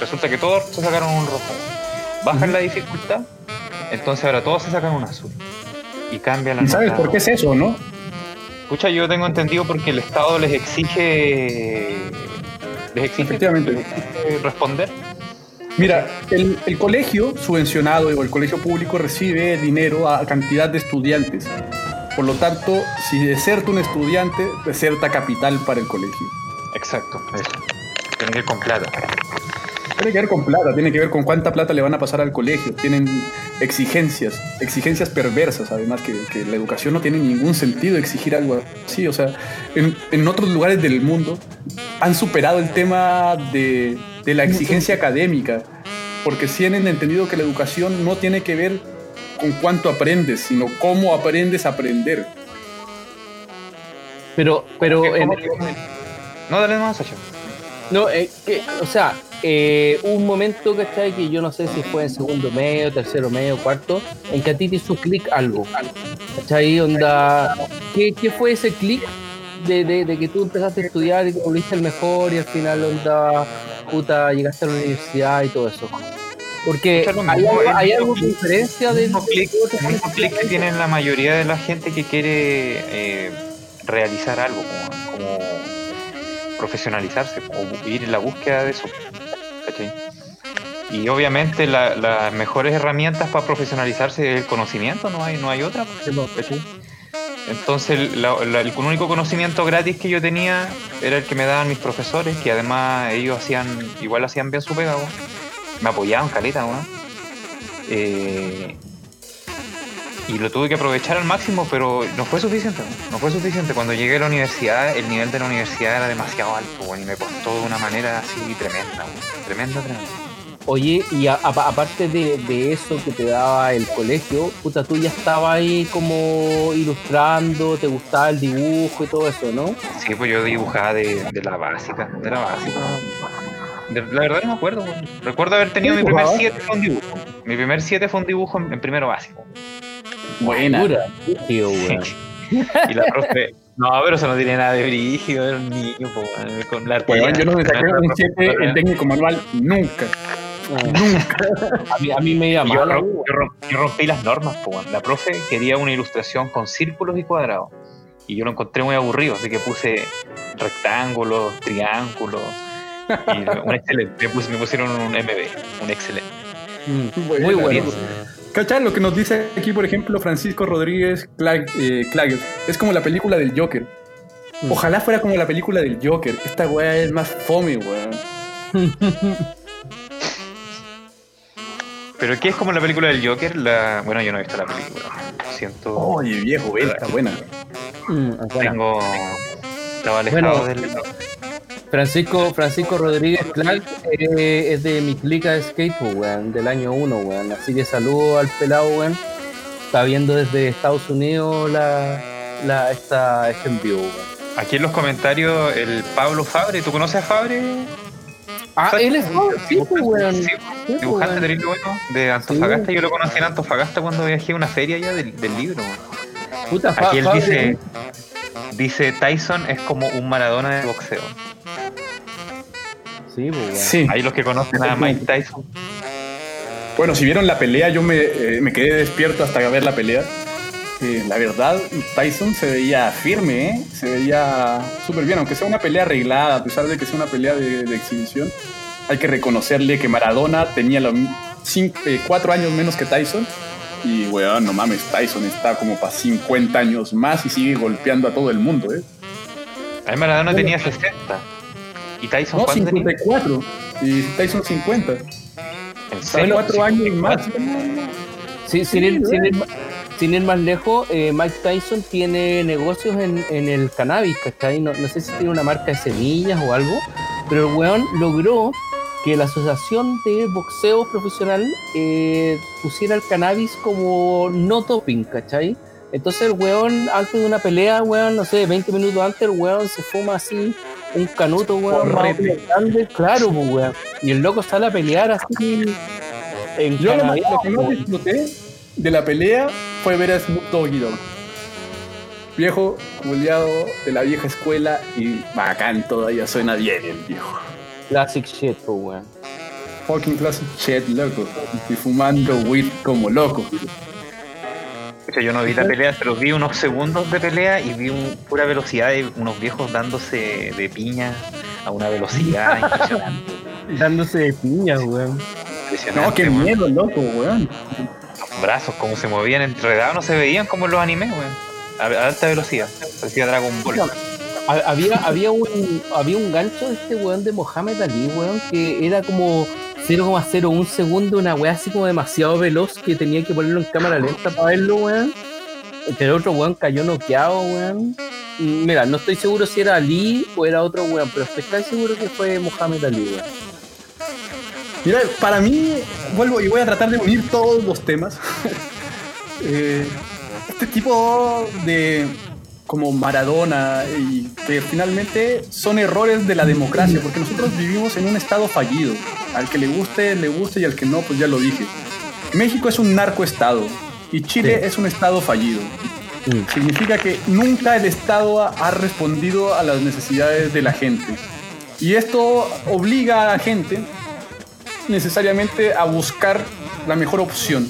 Resulta que todos se sacaron un rojo. Bajan la dificultad, entonces ahora todos se sacan un azul. Y cambia la ¿Y sabes por qué es eso, no? Escucha, yo tengo entendido porque el Estado les exige. Les exige, Efectivamente. les exige responder. Mira, el, el colegio subvencionado o el colegio público recibe dinero a cantidad de estudiantes. Por lo tanto, si deserta un estudiante, deserta capital para el colegio. Exacto, eso. Tienen que ir con plata. Tiene que ver con plata, tiene que ver con cuánta plata le van a pasar al colegio. Tienen exigencias, exigencias perversas, además que, que la educación no tiene ningún sentido exigir algo así. O sea, en, en otros lugares del mundo han superado el tema de, de la exigencia académica, porque sí han entendido que la educación no tiene que ver con cuánto aprendes, sino cómo aprendes a aprender. Pero, pero, ¿Cómo en- No, dale más, Sacha. no, eh, que, o sea, eh, un momento, ¿cachai? Que yo no sé si fue en segundo medio, tercero medio, cuarto, en que a ti te hizo clic algo, ¿cachai? Onda, ¿qué, qué fue ese clic de, de, de que tú empezaste a estudiar y te volviste el mejor y al final, onda, puta, llegaste a la universidad y todo eso? Porque hay, hay algo de diferencia El de mismo clic, que tienen la mayoría de la gente que quiere eh, realizar algo, como profesionalizarse o ir en la búsqueda de eso. ¿cachai? Y obviamente la- las mejores herramientas para profesionalizarse es el conocimiento, no hay, no hay otra. ¿cachai? Entonces la- la- el único conocimiento gratis que yo tenía era el que me daban mis profesores, que además ellos hacían, igual hacían bien su pega, me apoyaban caleta. Eh, y lo tuve que aprovechar al máximo, pero no fue suficiente, no fue suficiente. Cuando llegué a la universidad, el nivel de la universidad era demasiado alto, weón, y me costó de una manera así tremenda, tremenda, tremenda. Oye, y a- a- aparte de, de eso que te daba el colegio, puta, tú ya estabas ahí como ilustrando, te gustaba el dibujo y todo eso, ¿no? Sí, pues yo dibujaba de, de la básica, de la básica. De- la verdad no me acuerdo. Recuerdo haber tenido ¿Qué mi primer? 7 fue un dibujo. Mi primer 7 fue un dibujo en, en primero básico. Buena. Pura, tío, weón. Y la profe. No, pero eso no tiene nada de brígido, era un niño, po, con la yo no me saqué un profe- 7 en técnico manual nunca. A mí, a mí me iba Y yo, mal. rom- yo rom- yo rompí las normas, po, la profe quería una ilustración con círculos y cuadrados. Y yo lo encontré muy aburrido, así que puse rectángulos, triángulos. Y un excelente. Me, pusieron un MB, un excelente. Mm. Muy bueno. ¿Cachai? Lo que nos dice aquí, por ejemplo, Francisco Rodríguez Clag- eh, Claggett. Es como la película del Joker. Mm. Ojalá fuera como la película del Joker. Esta weá es más fome, weón. Pero ¿qué es como la película del Joker? La... Bueno, yo no he visto la película. Siento. Oye, viejo, ve, está buena. Mm, bueno. Tengo. Estaba alejado Bueno, del. Francisco, Francisco Rodríguez Clark eh, es de mi clica de skateboard, weón, del año 1, weón. Así que saludo al pelado, weón. Está viendo desde Estados Unidos la, la, esta, este envío, weón. Aquí en los comentarios, el Pablo Fabre. ¿Tú conoces a Fabre? Ah, él es sí, pues, weón. Sí, pues, dibujante weón. terrible bueno de Antofagasta. Yo lo conocí en Antofagasta cuando viajé a una feria ya del, del libro. weón. Puta, Fa- Aquí él Fabre- dice. Dice Tyson es como un Maradona de boxeo. Sí, pues, weón. Sí. Ahí los que conocen a Mike Tyson. Bueno, si vieron la pelea, yo me, eh, me quedé despierto hasta ver la pelea. Eh, la verdad, Tyson se veía firme, ¿eh? se veía súper bien, aunque sea una pelea arreglada, a pesar de que sea una pelea de, de exhibición. Hay que reconocerle que Maradona tenía los cinco- eh, cuatro años menos que Tyson. Y, weón, no mames, Tyson está como para 50 años más y sigue golpeando a todo el mundo, ¿eh? Ahí Maradona tenía 60. ¿Y Tyson No, cuánto tenía? 54. Y Tyson 50. ¿En Está serio? cuatro años más. Sí, sin, ir, sin, ir, sin ir más lejos, eh, Mike Tyson tiene negocios en, en el cannabis, ¿cachai? No, no sé si tiene una marca de semillas o algo, pero el weón logró que la Asociación de Boxeo Profesional eh, pusiera el cannabis como no doping, ¿cachai? Entonces el weón, antes de una pelea, weón, no sé, 20 minutos antes, el weón se fuma así un canuto, weón, grande, claro, pues, weón. Y el loco sale a pelear así en Yo lo, más- cannabis, lo que más disfruté de la pelea fue ver a Snoop Doggy Dogg. Viejo, culiado de la vieja escuela y bacán, todavía suena bien el viejo. Classic shit, pues, weón. Fucking classic shit, loco. Y fumando weed como loco. O sea, yo no vi la pelea, pero vi unos segundos de pelea y vi un- pura velocidad de unos viejos dándose de piña a una velocidad impresionante. Dándose de piña, weón. impresionante, No, qué weón. miedo, loco, weón. Los brazos, como se movían enredados, no se veían como en los animes, weón. A, a alta velocidad. Parecía Dragon Ball. Ha- Había, había, un, había un gancho de este weón de Mohamed Ali, weón, que era como 0,01 segundo, una weá así como demasiado veloz que tenía que ponerlo en cámara lenta para verlo, weón. El otro weón cayó noqueado, weón. Mira, no estoy seguro si era Ali o era otro weón, pero estoy casi seguro que fue Mohamed Ali, weón. Mira, para mí, vuelvo y voy a tratar de unir todos los temas. Eh, este tipo de como Maradona y que finalmente son errores de la democracia, porque nosotros vivimos en un estado fallido. Al que le guste, le guste y al que no, pues ya lo dije. México es un narcoestado y Chile Sí. es un estado fallido. Mm. Significa que nunca el Estado ha respondido a las necesidades de la gente. Y esto obliga a la gente necesariamente a buscar la mejor opción.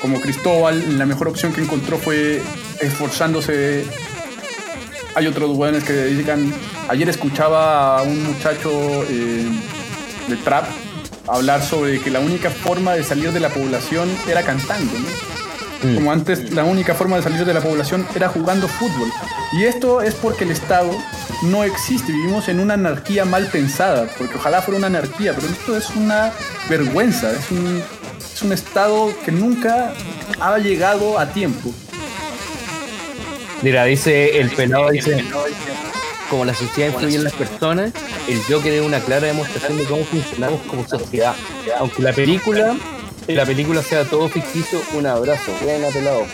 Como Cristóbal, la mejor opción que encontró fue esforzándose. Hay otros buenos que dedican. Ayer escuchaba a un muchacho eh, de trap hablar sobre que la única forma de salir de la población era cantando, ¿no? Mm. Como antes la única forma de salir de la población era jugando fútbol. Y esto es porque el Estado no existe, vivimos en una anarquía mal pensada, porque ojalá fuera una anarquía, pero esto es una vergüenza, es un, es un Estado que nunca ha llegado a tiempo. Mira, dice el pelado, dice, como la sociedad influye en las personas, el Joker es una clara demostración de cómo funcionamos como sociedad. Aunque la película, la película sea todo ficticio, un abrazo. Buena pelado.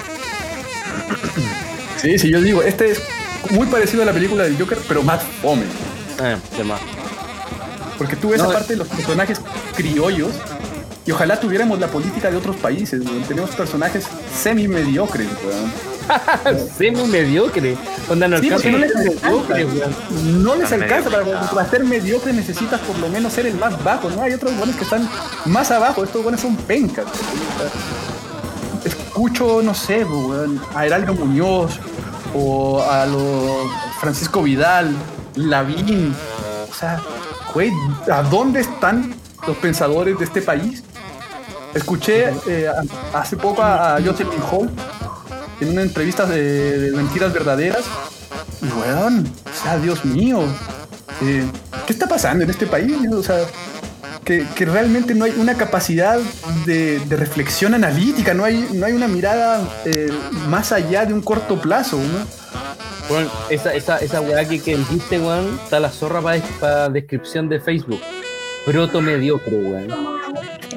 Sí, sí, yo digo, este es muy parecido a la película del Joker, pero más fome. Ah, de más. Porque tú ves No, aparte de los personajes criollos y ojalá tuviéramos la política de otros países, weón. Tenemos personajes semi-mediocres, weón. Semi mediocre. Onda no Sí, alcanza no les ser alcanza. mediocre, weón. No les Están alcanza, para, ser mediocre necesitas por lo menos ser el más bajo, ¿no? Hay otros buenos que están más abajo, estos buenos son pencas. Escucho, no sé, weón, a Heraldo Muñoz o a los Francisco Vidal, Lavín, o sea, güey, ¿a dónde están los pensadores de este país? Escuché eh, hace poco a, a Jocelyn Hall en una entrevista de, mentiras verdaderas y, weón, o sea, Dios mío, eh, ¿qué está pasando en este país? O sea, que, realmente no hay una capacidad de, reflexión analítica, no hay, no hay una mirada eh, más allá de un corto plazo, ¿no? Weón, esa, esa, esa weá que, que dijiste, weón, está la zorra para descripción de Facebook. Proto mediocre, weón.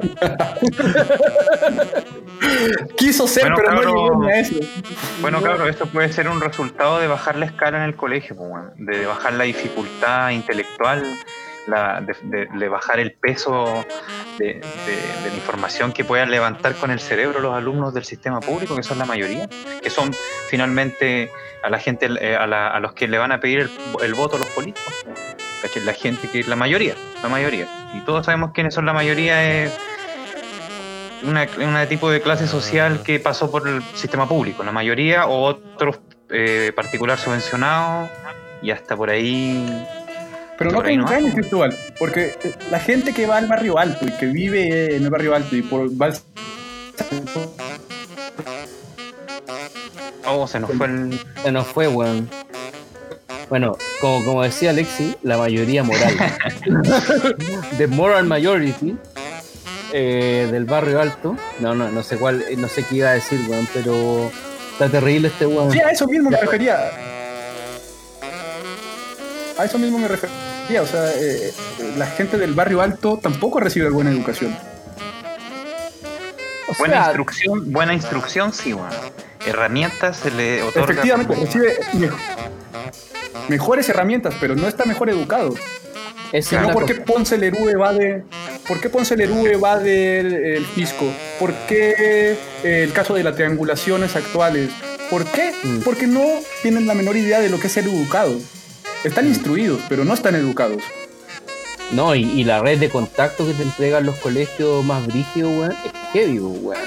Quiso ser, Bueno, pero claro. no llegó ni a eso. Bueno, claro, esto puede ser un resultado de bajar la escala en el colegio, pues, de bajar la dificultad intelectual, la, de, de- de bajar el peso de, de- la información que puedan levantar con el cerebro los alumnos del sistema público, que son la mayoría, que son finalmente a la gente, eh, a, la- a los que le van a pedir el, el voto a los políticos. ¿Cachai? La gente que es la mayoría, la mayoría. Y todos sabemos quiénes son la mayoría. Es, una, una tipo de clase social que pasó por el sistema público, la mayoría, o otros eh, particular subvencionados, y hasta por ahí. Pero no te engañes, Cristóbal, porque eh, la gente que va al barrio alto y que vive en el barrio alto y por va al- Oh, se nos fue el. Se nos fue, weón. Bueno, como, como decía Alexi, la mayoría moral. The moral majority eh, del barrio alto. No, no, no sé cuál, no sé qué iba a decir, weón, pero está terrible este weón. Sí, a eso mismo me refería. A eso mismo me refería. O sea, eh, eh, la gente del barrio alto tampoco recibe buena educación. O Buena sea, instrucción, buena instrucción, sí, bueno. Herramientas se le otorga. Efectivamente, recibe me- mejores herramientas, pero no está mejor educado. es Si no, una ¿por qué Ponce Lerú evade, ¿por qué Ponce Lerú evade el, el fisco? ¿Por qué eh, el caso de las triangulaciones actuales? ¿Por qué? Mm. Porque no tienen la menor idea de lo que es ser educado. Están instruidos, pero no están educados. No, y, y la red de contacto que te entregan los colegios más brígidos, weón, es heavy, weón.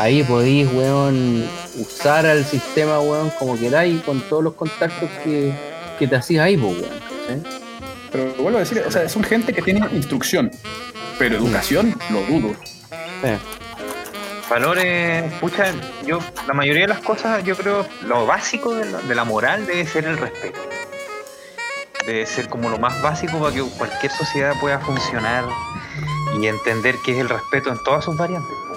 Ahí podéis, weón, usar al sistema, weón, como queráis, con todos los contactos que, que te hacías ahí, po, weón. ¿cachai? Pero vuelvo a decir, o sea, son gente que tiene instrucción, pero educación lo dudo. Eh, Valores, pucha, yo, la mayoría de las cosas, yo creo, lo básico de la, de la moral debe ser el respeto. Debe ser como lo más básico para que cualquier sociedad pueda funcionar y entender qué es el respeto en todas sus variantes, pues,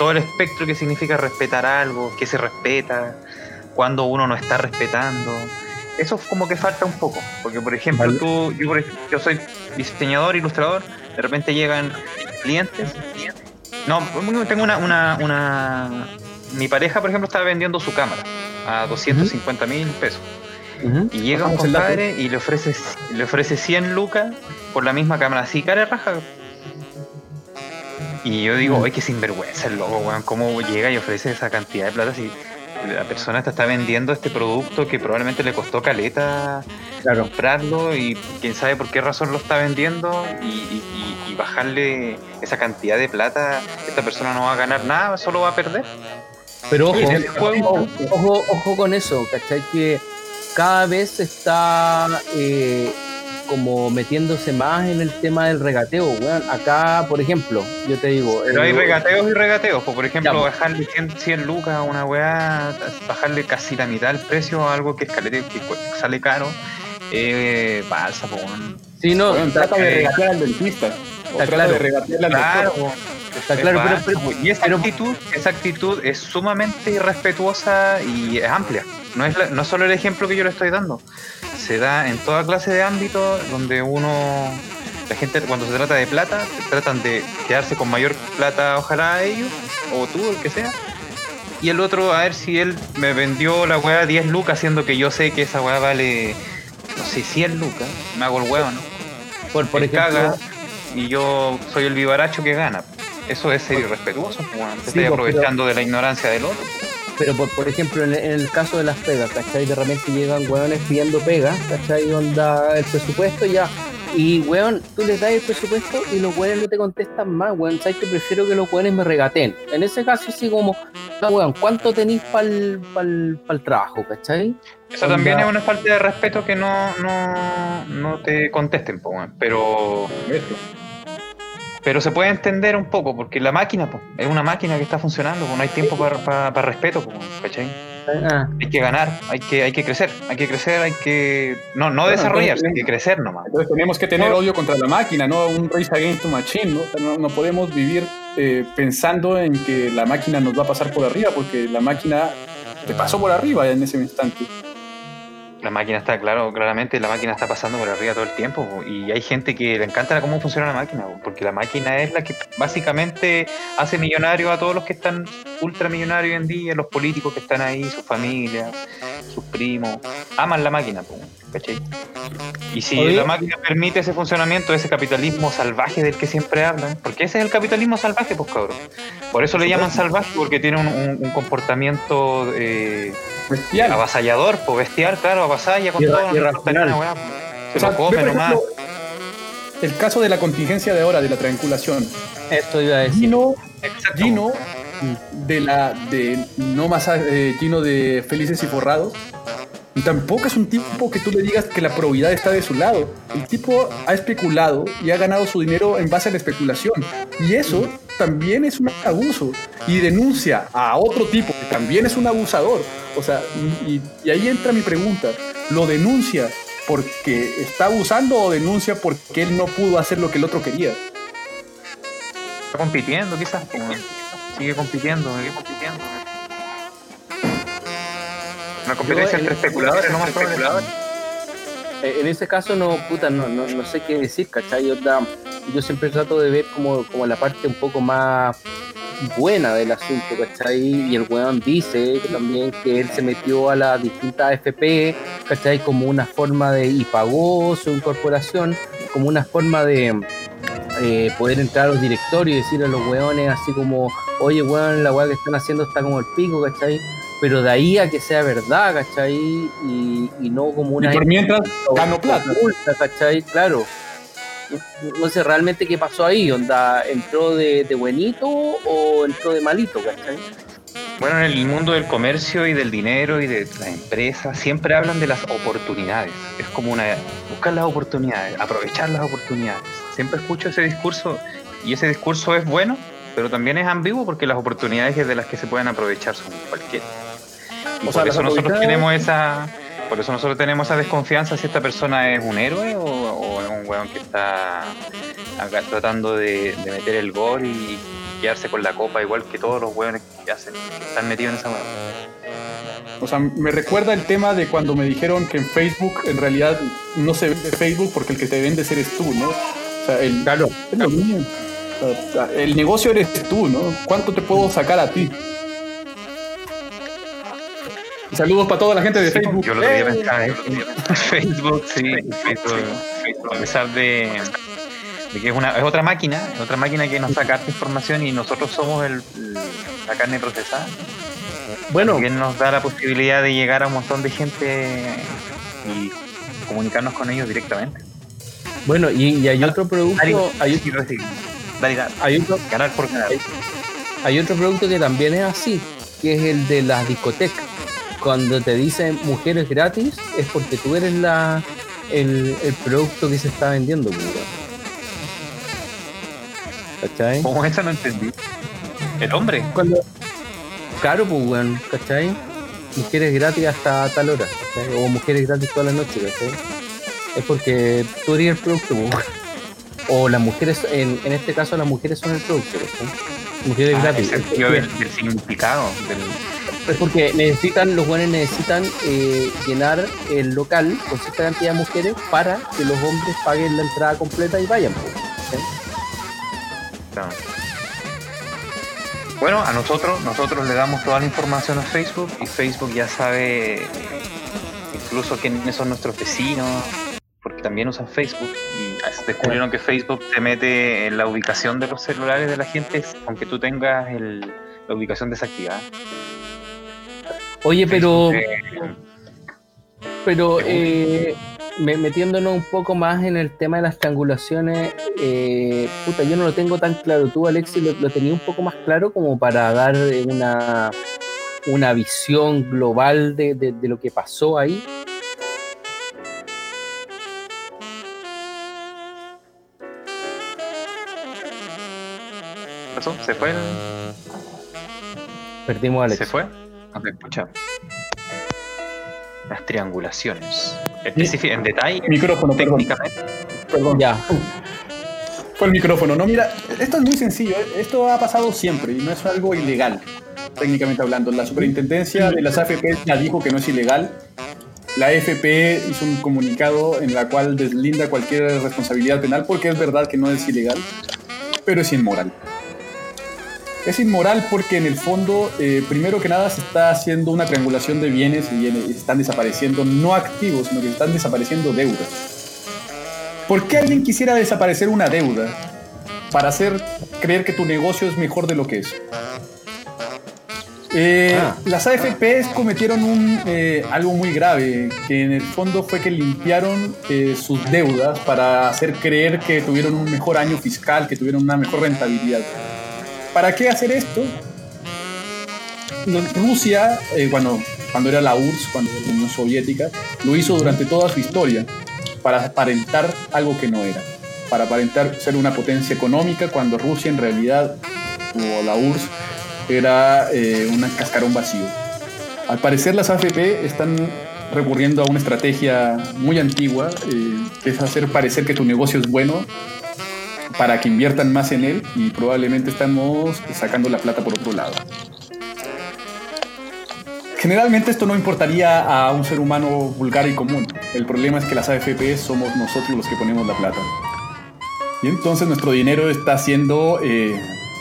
todo el espectro que significa respetar algo, qué se respeta, cuando uno no está respetando. Eso como que falta un poco, porque por ejemplo, Vale. tú, yo, yo soy diseñador, ilustrador, de repente llegan clientes no, tengo una, una, una... Mi pareja, por ejemplo, estaba vendiendo su cámara a 250 mil pesos. Y llega un Bajamos el dato. compadre y le ofrece, le ofrece 100 lucas por la misma cámara. Así, cara raja. Y yo digo, oye, qué sinvergüenza el loco, weón. ¿Cómo llega y ofrece esa cantidad de plata si la persona te está vendiendo este producto que probablemente le costó caleta Claro. comprarlo y quién sabe por qué razón lo está vendiendo y, y- y- y bajarle esa cantidad de plata, esta persona no va a ganar nada, solo va a perder. Pero ojo, el juego- ojo, ojo con eso, ¿cachai? Que cada vez se está eh, como metiéndose más en el tema del regateo, weón. Acá, por ejemplo, yo te digo. Pero hay regateos y regateos. pues, Por ejemplo, Ya, pues. bajarle 100, 100 lucas a una weá, bajarle casi la mitad del precio a algo que, es calete- que sale caro, eh, balsa, po, weón. Sí, no, Bueno, trata de eh, regatear al dentista. O está trata claro. de regatearle al Claro, está Es claro, pero, y esa pero- actitud, esa actitud es sumamente irrespetuosa y es amplia. No es, la- no es solo el ejemplo que yo le estoy dando. Se da en toda clase de ámbitos donde uno, la gente cuando se trata de plata, tratan de quedarse con mayor plata, ojalá ellos, o tú, el que sea. Y el otro, a ver si él me vendió la weá 10 lucas, siendo que yo sé que esa weá vale, no sé, 100 lucas. Me hago el huevo, ¿no? por, por ejemplo, caga y yo soy el vivaracho que gana. Eso es ser irrespetuoso, pues, weón. Te Sí, estoy pues, aprovechando de la ignorancia del otro. Pero por, por ejemplo, en, en el caso de las pegas, ¿cachai? De repente llegan weones pidiendo pegas, ¿cachai? Onda el presupuesto ya. Y weón, tú les das el presupuesto y los weones no te contestan más, weón. ¿Sabes que prefiero que los weones me regaten? En ese caso, sí, como, "Ah, weón, ¿cuánto tenéis para el trabajo, ¿cachai? Eso Onda- también es una falta de respeto que no, no, no te contesten, po, weón. pero Eso. Pero se puede entender un poco, porque la máquina po, es una máquina que está funcionando, po, no hay tiempo para respeto, po, ¿cachai? Ah, Hay que ganar, hay que, hay que crecer, hay que crecer, hay que... No, no Bueno, desarrollarse, hay que crecer nomás. Entonces tenemos que tener No. odio contra la máquina, no un race against the machine, ¿no? O sea, no, no podemos vivir eh, pensando en que la máquina nos va a pasar por arriba, porque la máquina te pasó por arriba en ese instante. La máquina está, claro, claramente la máquina está pasando por arriba todo el tiempo po, y hay gente que le encanta cómo funciona la máquina, po, porque la máquina es la que básicamente hace millonarios a todos los que están ultramillonarios hoy en día, los políticos que están ahí, sus familias, sus primos, aman la máquina, po, ¿cachai? Y si Oye. la máquina permite ese funcionamiento, ese capitalismo salvaje del que siempre hablan, porque ese es el capitalismo salvaje, pues cabrón. Por eso le llaman salvaje, porque tiene un, un- un comportamiento eh, Bestial. avasallador, pues bestial, claro, avasalla con Irra- todo. irracional. Se O sea, lo come nomás. ejemplo, el caso de la contingencia de ahora, de la triangulación. esto iba a decir. Gino, Exacto. Gino de la de no más eh, Gino de Felices y Forrados. Y tampoco es un tipo que tú le digas que la probidad está de su lado. El tipo ha especulado y ha ganado su dinero en base a la especulación. Y eso también es un abuso. Y denuncia a otro tipo que también es un abusador. O sea, y, y ahí entra mi pregunta. ¿Lo denuncia porque está abusando o denuncia porque él no pudo hacer lo que el otro quería? Está compitiendo, quizás. weón. Sigue compitiendo, sigue compitiendo. Una competencia en- entre especuladores, no más especuladores. Eh, en ese caso no, puta, no, no, no sé qué decir, ¿cachai? Onda, yo siempre trato de ver como, como la parte un poco más buena del asunto, ¿cachai? Y el weón dice que también que él se metió a las distintas FP, ¿cachai? Como una forma de, y pagó su incorporación, como una forma de eh, poder entrar a los directorios y decir a los weones así como, oye weón, la weá que están haciendo está como el pico, ¿cachai? Pero de ahí a que sea verdad, ¿cachai? Y, y no como una... Y por mientras gano plata. oculta, ¿cachai? Claro. No- No sé realmente qué pasó ahí, onda, ¿entró de, de buenito o entró de malito, ¿cachai? Bueno, en el mundo del comercio y del dinero y de las empresas siempre hablan de las oportunidades. Es como una buscar las oportunidades, aprovechar las oportunidades. Siempre escucho ese discurso y ese discurso es bueno, pero también es ambiguo porque las oportunidades de las que se pueden aprovechar son cualquiera. Y O por sea, eso nosotros tenemos esa por eso nosotros tenemos esa desconfianza si esta persona es un héroe o, o es un weón que está acá tratando de, de meter el gol y quedarse con la copa igual que todos los weones que hacen, que están metidos en esa weá. O sea, me recuerda el tema de cuando me dijeron que en Facebook en realidad no se vende Facebook porque el que te vende eres tú, ¿no? O sea, el, Claro. es lo mismo. O sea, el negocio eres tú, ¿no? ¿Cuánto te puedo sacar a ti? Saludos para toda la gente de Facebook. Yo lo quería ¡Eh! pensar en Facebook, sí, Facebook, a pesar de, de que es, una, es otra máquina, es otra máquina que nos saca harta información y nosotros somos el, la carne procesada. Bueno, También nos da la posibilidad de llegar a un montón de gente y comunicarnos con ellos directamente. bueno, y, y hay otro producto, hay, Sí, lo decir. Dale, dale. hay otro, Ganar por ganar. hay otro producto que también es así, que es el de las discotecas. Cuando te dicen mujeres gratis, es porque tú eres la, el, el producto que se está vendiendo, pues. ¿Cómo eso no entendí? El hombre. Cuando. Claro, pues, weón, ¿cachai? Mujeres gratis hasta tal hora, ¿cachai? O mujeres gratis toda la noche, ¿cachai? Es porque tú eres el producto, pues, weón. O las mujeres, en, en este caso, las mujeres son el producto, ¿cachai? Mujeres Ah, gratis. el del, del significado. Del, porque necesitan, los buenos necesitan eh, llenar el local con cierta cantidad de mujeres para que los hombres paguen la entrada completa y vayan. pues, no. Bueno, a nosotros, nosotros le damos toda la información a Facebook y Facebook ya sabe eh, incluso quiénes son nuestros vecinos, porque también usan Facebook y descubrieron que Facebook te mete en la ubicación de los celulares de la gente, aunque tú tengas el- la ubicación desactivada. Oye, pero, pero eh, me- metiéndonos un poco más en el tema de las triangulaciones, eh, puta, yo no lo tengo tan claro. Tú, Alexis, lo, lo tenías un poco más claro como para dar eh, una, una visión global de, de- de lo que pasó ahí. ¿qué pasó? ¿Se fue? el- Perdimos a Alex. ¿Se fue? No te escucha. Las triangulaciones. Especifi- en detalle, Micrófono, perdón. técnicamente. Perdón. Ya, Fue el micrófono. No, mira, esto es muy sencillo. ¿eh? Esto ha pasado siempre y no es algo ilegal, técnicamente hablando. La superintendencia de las AFP ya dijo que no es ilegal. La AFP hizo un comunicado en la cual deslinda cualquier responsabilidad penal porque es verdad que no es ilegal, pero es inmoral. Es inmoral porque en el fondo, eh, primero que nada, se está haciendo una triangulación de bienes y bienes están desapareciendo no activos, sino que están desapareciendo deudas. ¿Por qué alguien quisiera desaparecer una deuda para hacer creer que tu negocio es mejor de lo que es? Eh, Ah. Las AFPs cometieron un, eh, algo muy grave, que en el fondo fue que limpiaron eh, sus deudas para hacer creer que tuvieron un mejor año fiscal, que tuvieron una mejor rentabilidad. ¿Para qué hacer esto? Rusia, eh, bueno, cuando era la URSS, cuando era la Unión Soviética, lo hizo durante toda su historia para aparentar algo que no era, para aparentar ser una potencia económica cuando Rusia en realidad, o la URSS, era eh, un cascarón vacío. Al parecer las AFP están recurriendo a una estrategia muy antigua, eh, que es hacer parecer que tu negocio es bueno para que inviertan más en él y probablemente estamos sacando la plata por otro lado. Generalmente esto no importaría a un ser humano vulgar y común. El problema es que las AFP somos nosotros los que ponemos la plata. Y entonces nuestro dinero está siendo eh,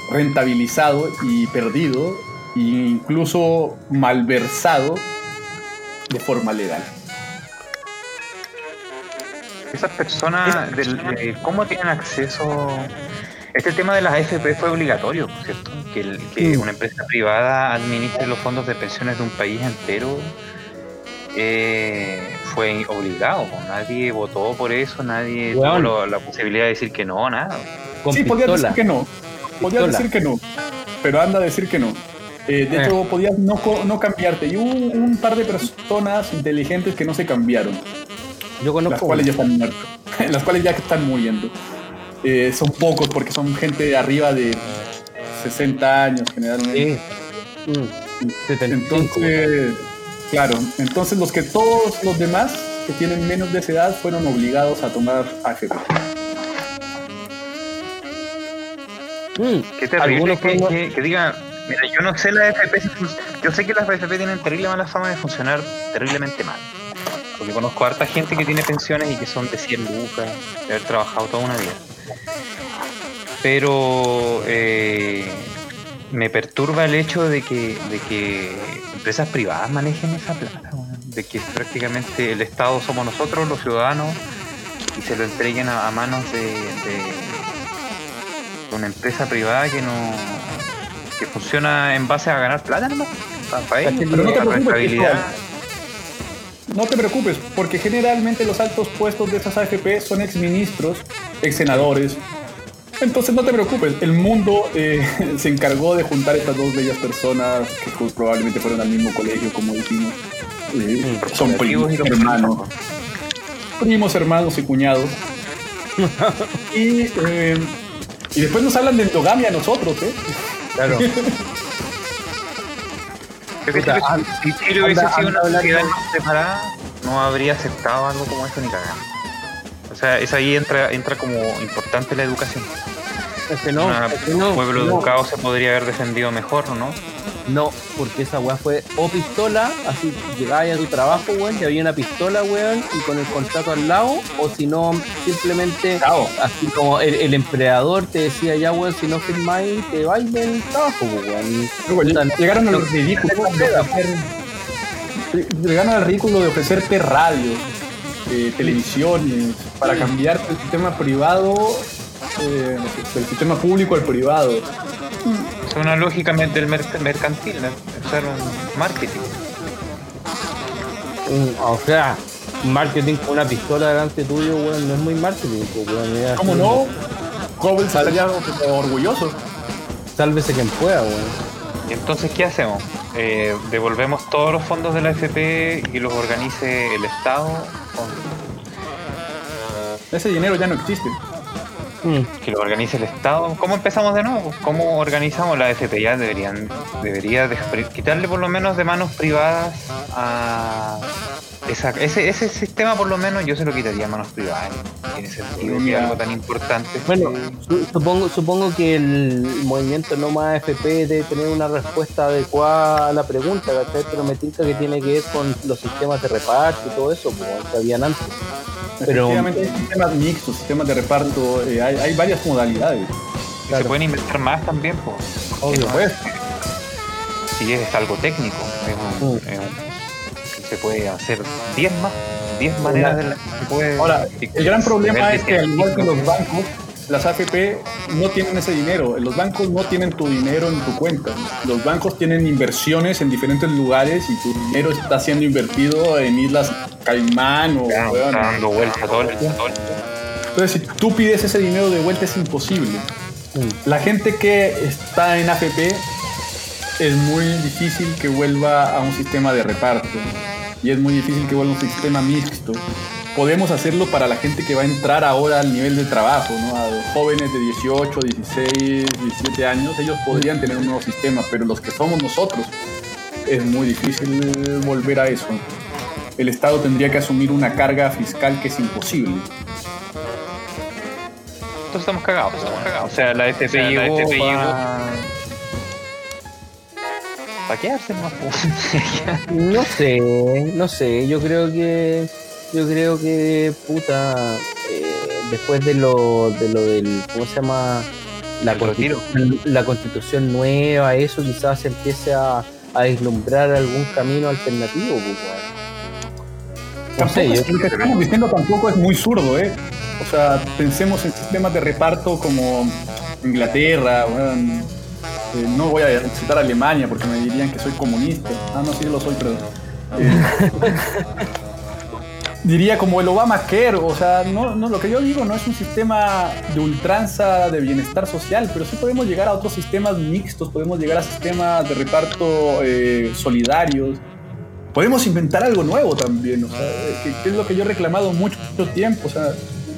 rentabilizado y perdido e incluso malversado de forma legal. Esas personas, del- de ¿cómo tienen acceso? Este tema de las AFP fue obligatorio, ¿cierto? Que, el- que una empresa privada administre los fondos de pensiones de un país entero eh, fue obligado. Nadie votó por eso, nadie tuvo lo- la posibilidad de decir que no, nada. con sí, podías pistola. decir que no. Podías Pistola. decir que no. Pero anda a decir que no. Eh, de Eh. hecho, podías no, co- no cambiarte. Y hubo un par de personas inteligentes que no se cambiaron. Yo las conozco cuales ya están muertos, las cuales ya están muriendo. Eh, son pocos porque son gente de arriba de 60 años generalmente. Sí. Mm, 75. Entonces, claro, entonces los que todos los demás que tienen menos de esa edad fueron obligados a tomar AFP. Mm, Qué terrible que, que- que digan, mira, yo no sé las AFP, yo sé que las AFP tienen terrible mala fama de funcionar terriblemente mal. Porque conozco a harta gente que tiene pensiones y que son de 100 lucas, de haber trabajado toda una vida. Pero eh, me perturba el hecho de que, de que empresas privadas manejen esa plata, de que prácticamente el Estado somos nosotros, los ciudadanos, y se lo entreguen a, a manos de, una empresa privada que no que funciona en base a ganar plata nomás. pa- pa' ellos, Pero no te rentabilidad. No te preocupes, porque generalmente los altos puestos de esas AFP son exministros, ex senadores. Entonces no te preocupes, el mundo eh, se encargó de juntar estas dos bellas personas que probablemente fueron al mismo colegio, como dijimos. Eh, son primos, hermanos. primos, hermanos y cuñados. y, eh, y después nos hablan de endogamia a nosotros, ¿eh? Claro. Puta, si Chile hubiese anda- sido anda una sociedad hablando- separada, no habría aceptado algo como eso ni cagando. O sea, es ahí entra, entra como importante la educación. Es que no, Una- es que no, un pueblo no. educado se podría haber defendido mejor, ¿no? No, porque esa weá fue o pistola, así llegabas a tu trabajo, weón, y había una pistola, weón, y con el contrato al lado, o si no, simplemente, así como el, el empleador te decía, ya, weón, si no firmáis, te vais del trabajo, pues, weón. Luego, puta, llegaron al ridículo de ofrecer, llegaron al ridículo de ofrecerte radio, eh, televisiones, para cambiar el sistema privado, eh, del sistema público al privado. Una lógica del merc- mercantil, ¿no? usar un marketing. Mm, O sea, marketing con una pistola delante tuyo, weón, no es muy marketing, pues, weón. es ¿Cómo no? Goebbels estaría orgulloso. Sálvese quien pueda, weón. Y entonces, ¿qué hacemos? Eh, ¿Devolvemos todos los fondos de la FP y los organice el Estado? ¿O Ese dinero ya no existe. Mm. que lo organice el Estado? ¿Cómo empezamos de nuevo? ¿Cómo organizamos la FP? Ya deberían, debería de- quitarle por lo menos de manos privadas a esa- ese, ese sistema por lo menos yo se lo quitaría a manos privadas. Tiene sentido que algo tan importante. Bueno, su- supongo, supongo que el movimiento No Más FP debe tener una respuesta adecuada a la pregunta, ¿cachai? Pero me tinca que tiene que ver con los sistemas de reparto y todo eso, como que habían antes. Pero- Efectivamente, hay sistemas mixtos, sistemas de reparto, eh, hay, hay varias modalidades. y claro. se pueden inventar más también, pues. Obvio. Pues, Si es algo técnico, es un- es un- se puede hacer 10 más, 10 maneras de las que se puede. Ahora, el gran problema es que al igual que los bancos, las AFP no tienen ese dinero. Los bancos no tienen tu dinero en tu cuenta. Los bancos tienen inversiones en diferentes lugares y tu dinero está siendo invertido en islas Caimán o Claro, weón. dando vuelta todo el Entonces, si tú pides ese dinero de vuelta es imposible. Mm. La gente que está en AFP es muy difícil que vuelva a un sistema de reparto y es muy difícil que vuelva a un sistema mixto. Podemos hacerlo para la gente que va a entrar ahora al nivel de trabajo, ¿no? a los jóvenes de 18, 16, 17 años, ellos podrían tener un nuevo sistema, pero los que somos nosotros es muy difícil volver a eso. El Estado tendría que asumir una carga fiscal que es imposible. Entonces estamos cagados. estamos cagados. O sea, la FP sea, la llegó FP para... ¿Para quedarse nomás? po. No sé, no sé, yo creo que yo creo que puta eh, después de lo de lo del ¿cómo se llama? la constitución, la constitución nueva, eso quizás se empiece a, a vislumbrar algún camino alternativo, pues. No Tampoco sé, es- yo- lo que estamos diciendo tampoco es muy zurdo, ¿eh? O sea, pensemos en sistemas de reparto como Inglaterra, weón. Eh, no voy a citar Alemania porque me dirían que soy comunista. Ah, no, sí lo soy, pero... eh, diría como el Obamacare, o sea, no, no, lo que yo digo no es un sistema de ultranza de bienestar social, pero sí podemos llegar a otros sistemas mixtos, podemos llegar a sistemas de reparto eh, solidarios, podemos inventar algo nuevo también, o sea, que, es lo que yo he reclamado mucho tiempo, o sea,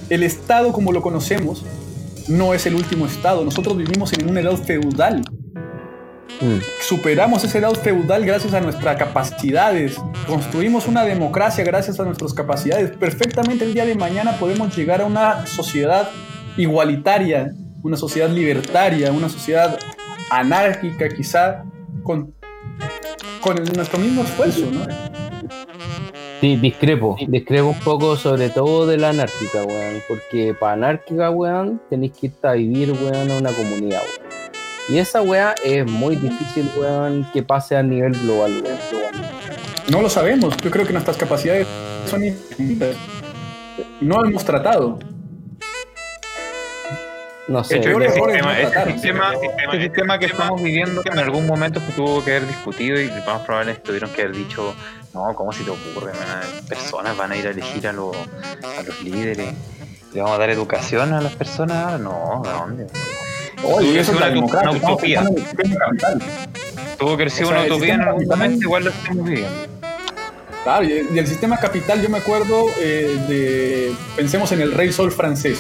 el Estado como lo conocemos no es el último Estado, nosotros vivimos en un edad feudal, Superamos ese edad feudal gracias a nuestras capacidades, construimos una democracia gracias a nuestras capacidades. Perfectamente el día de mañana podemos llegar a una sociedad igualitaria, una sociedad libertaria, una sociedad anárquica quizá, con, con nuestro mismo esfuerzo, ¿no? Sí, discrepo, discrepo un poco sobre todo de la anárquica, weón, porque para anárquica, weón, tenéis que irte a vivir, weón, a una comunidad, weón. Y esa weá es muy difícil, weón, que pase a nivel global, weón. No lo sabemos, yo creo que nuestras capacidades son infinitas. No lo hemos tratado. No sé, hecho, este error es sistema, no este sistema, este sistema que estamos viviendo en algún momento se tuvo que haber discutido y lo más probable es que tuvieron que haber dicho, no, ¿cómo si te ocurre? Van a- personas van a ir a elegir a, los a los líderes. ¿Le vamos a dar educación a las personas? No, ¿a dónde? Oye, eso es una, utopía. Tuvo que O sea, una utopía en algún momento, igual lo estamos viviendo. Claro, y y el sistema capital, yo me acuerdo eh, de. Pensemos en el rey sol francés.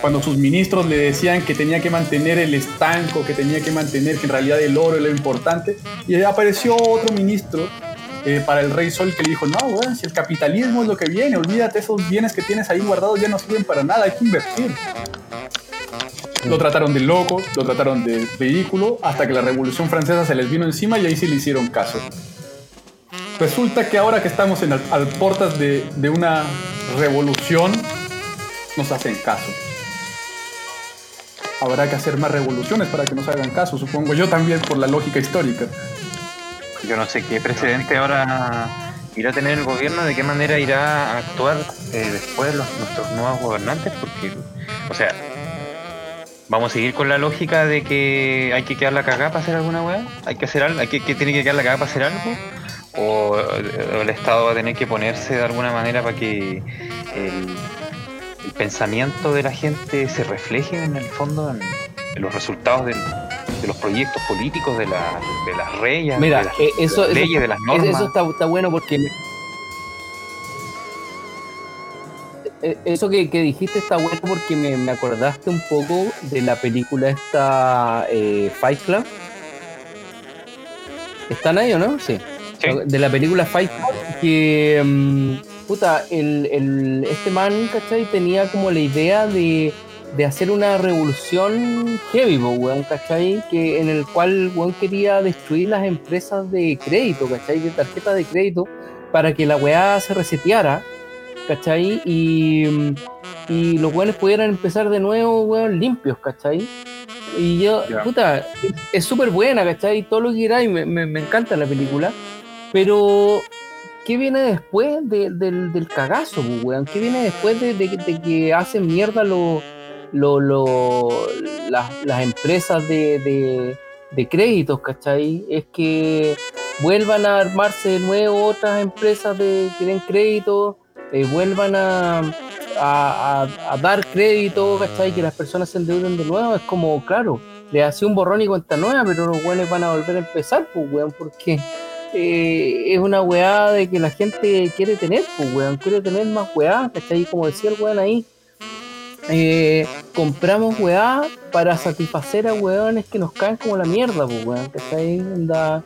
Cuando sus ministros le decían que tenía que mantener el estanco, que tenía que mantener que en realidad el oro era lo importante. Y apareció otro ministro eh, para el rey sol que le dijo: No, weón, si el capitalismo es lo que viene, olvídate, esos bienes que tienes ahí guardados ya no sirven para nada, hay que invertir. Lo trataron de loco, lo trataron de ridículo, hasta que la revolución francesa se les vino encima y ahí sí le hicieron caso. Resulta que ahora que estamos en al, al portas de, de una revolución, nos hacen caso. Habrá que hacer más revoluciones para que nos hagan caso, supongo yo también por la lógica histórica. Yo no sé qué precedente ahora irá a tener el gobierno, de qué manera irá a actuar eh, después los, nuestros nuevos gobernantes, porque, o sea, vamos a seguir con la lógica de que hay que quedar la cagada para hacer alguna weá, hay que hacer algo, hay que, que tiene que quedar la cagada para hacer algo, o el Estado va a tener que ponerse de alguna manera para que el, el pensamiento de la gente se refleje en el fondo en, en los resultados del- de los proyectos políticos, de, la- de las reyes, Mira, de las eh, eso- leyes, de las normas. Eso está, está bueno porque. Eso que, que dijiste está bueno porque me, me acordaste un poco de la película esta eh, Fight Club. ¿Están ahí o no? Sí. Sí. De la película Fight Club que. mm, puta, el, el- este man, ¿cachai? Tenía como la idea de, de hacer una revolución heavy, weón, ¿cachai? Que, en el cual weón quería destruir las empresas de crédito, ¿cachai? De tarjeta de crédito para que la weá se reseteara, ¿cachai? Y, y los weones pudieran empezar de nuevo, weón, limpios, ¿cachai? Y yo, puta, es- súper buena, ¿cachai? Todo lo que queráis, me, me, me encanta la película. Pero, ¿qué viene después de- del, del cagazo, pues, weón? ¿Qué viene después de, de que- de que hacen mierda lo, lo- lo- las, las empresas de, de- de créditos, ¿cachai? Es que vuelvan a armarse de nuevo otras empresas de, que den crédito, eh, vuelvan a, a- a- a dar crédito, ¿cachai? Que las personas se endeuden de nuevo. Es como, claro, le hace un borrón y cuenta nueva, pero los weones van a volver a empezar, pues, weón, porque eh, es una weá de que la gente quiere tener, pues, weón, quiere tener más weá, ¿cachai? Como decía el weón ahí, eh, compramos weá para satisfacer a weones que nos caen como la mierda, pues, weón, ¿cachai? Onda,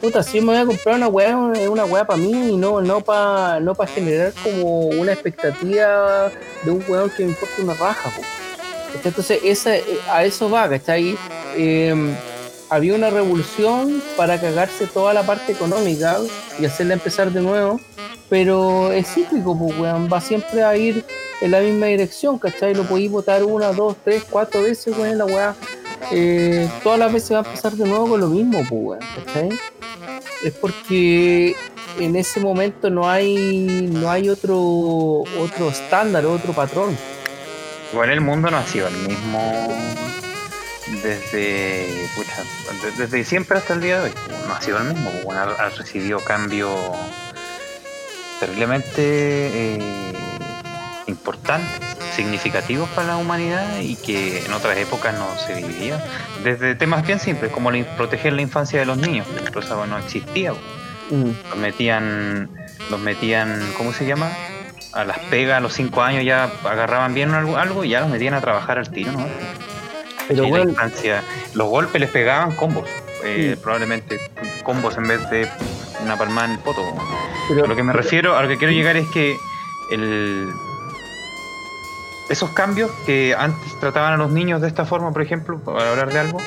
Puta, yo me voy a comprar una weá, es una weá para mí y no, no para no pa generar como una expectativa de un weón que me importa una raja, po. Entonces, esa, eh, a eso va, ¿cachai? Eh, había una revolución para cagarse toda la parte económica y hacerla empezar de nuevo, pero es cíclico, pues, weón, va siempre a ir en la misma dirección, ¿cachai? Lo podéis votar una, dos, tres, cuatro veces, weón, la weá. Eh, todas las veces va a empezar de nuevo con lo mismo, pues. Es porque en ese momento no hay no hay otro otro estándar, otro patrón. Igual el mundo no ha sido el mismo desde desde siempre hasta el día de hoy. No ha sido el mismo. Bueno, ha, ha recibido cambios terriblemente eh, importantes, significativos para la humanidad y que en otras épocas no se vivía. Desde temas bien simples como proteger la infancia de los niños, ejemplo, eso no existía. Mm. Los metían, los metían, ¿cómo se llama? A las pegas a los 5 años ya agarraban bien algo, algo y ya los metían a trabajar al tiro, ¿no? Pero Y la bueno, instancia- los golpes les pegaban combos, eh, Mm. probablemente combos en vez de una palmada en el poto. pero, A lo que me refiero, a lo que quiero llegar es que el, esos cambios que antes trataban a los niños de esta forma, por ejemplo, para hablar de algo,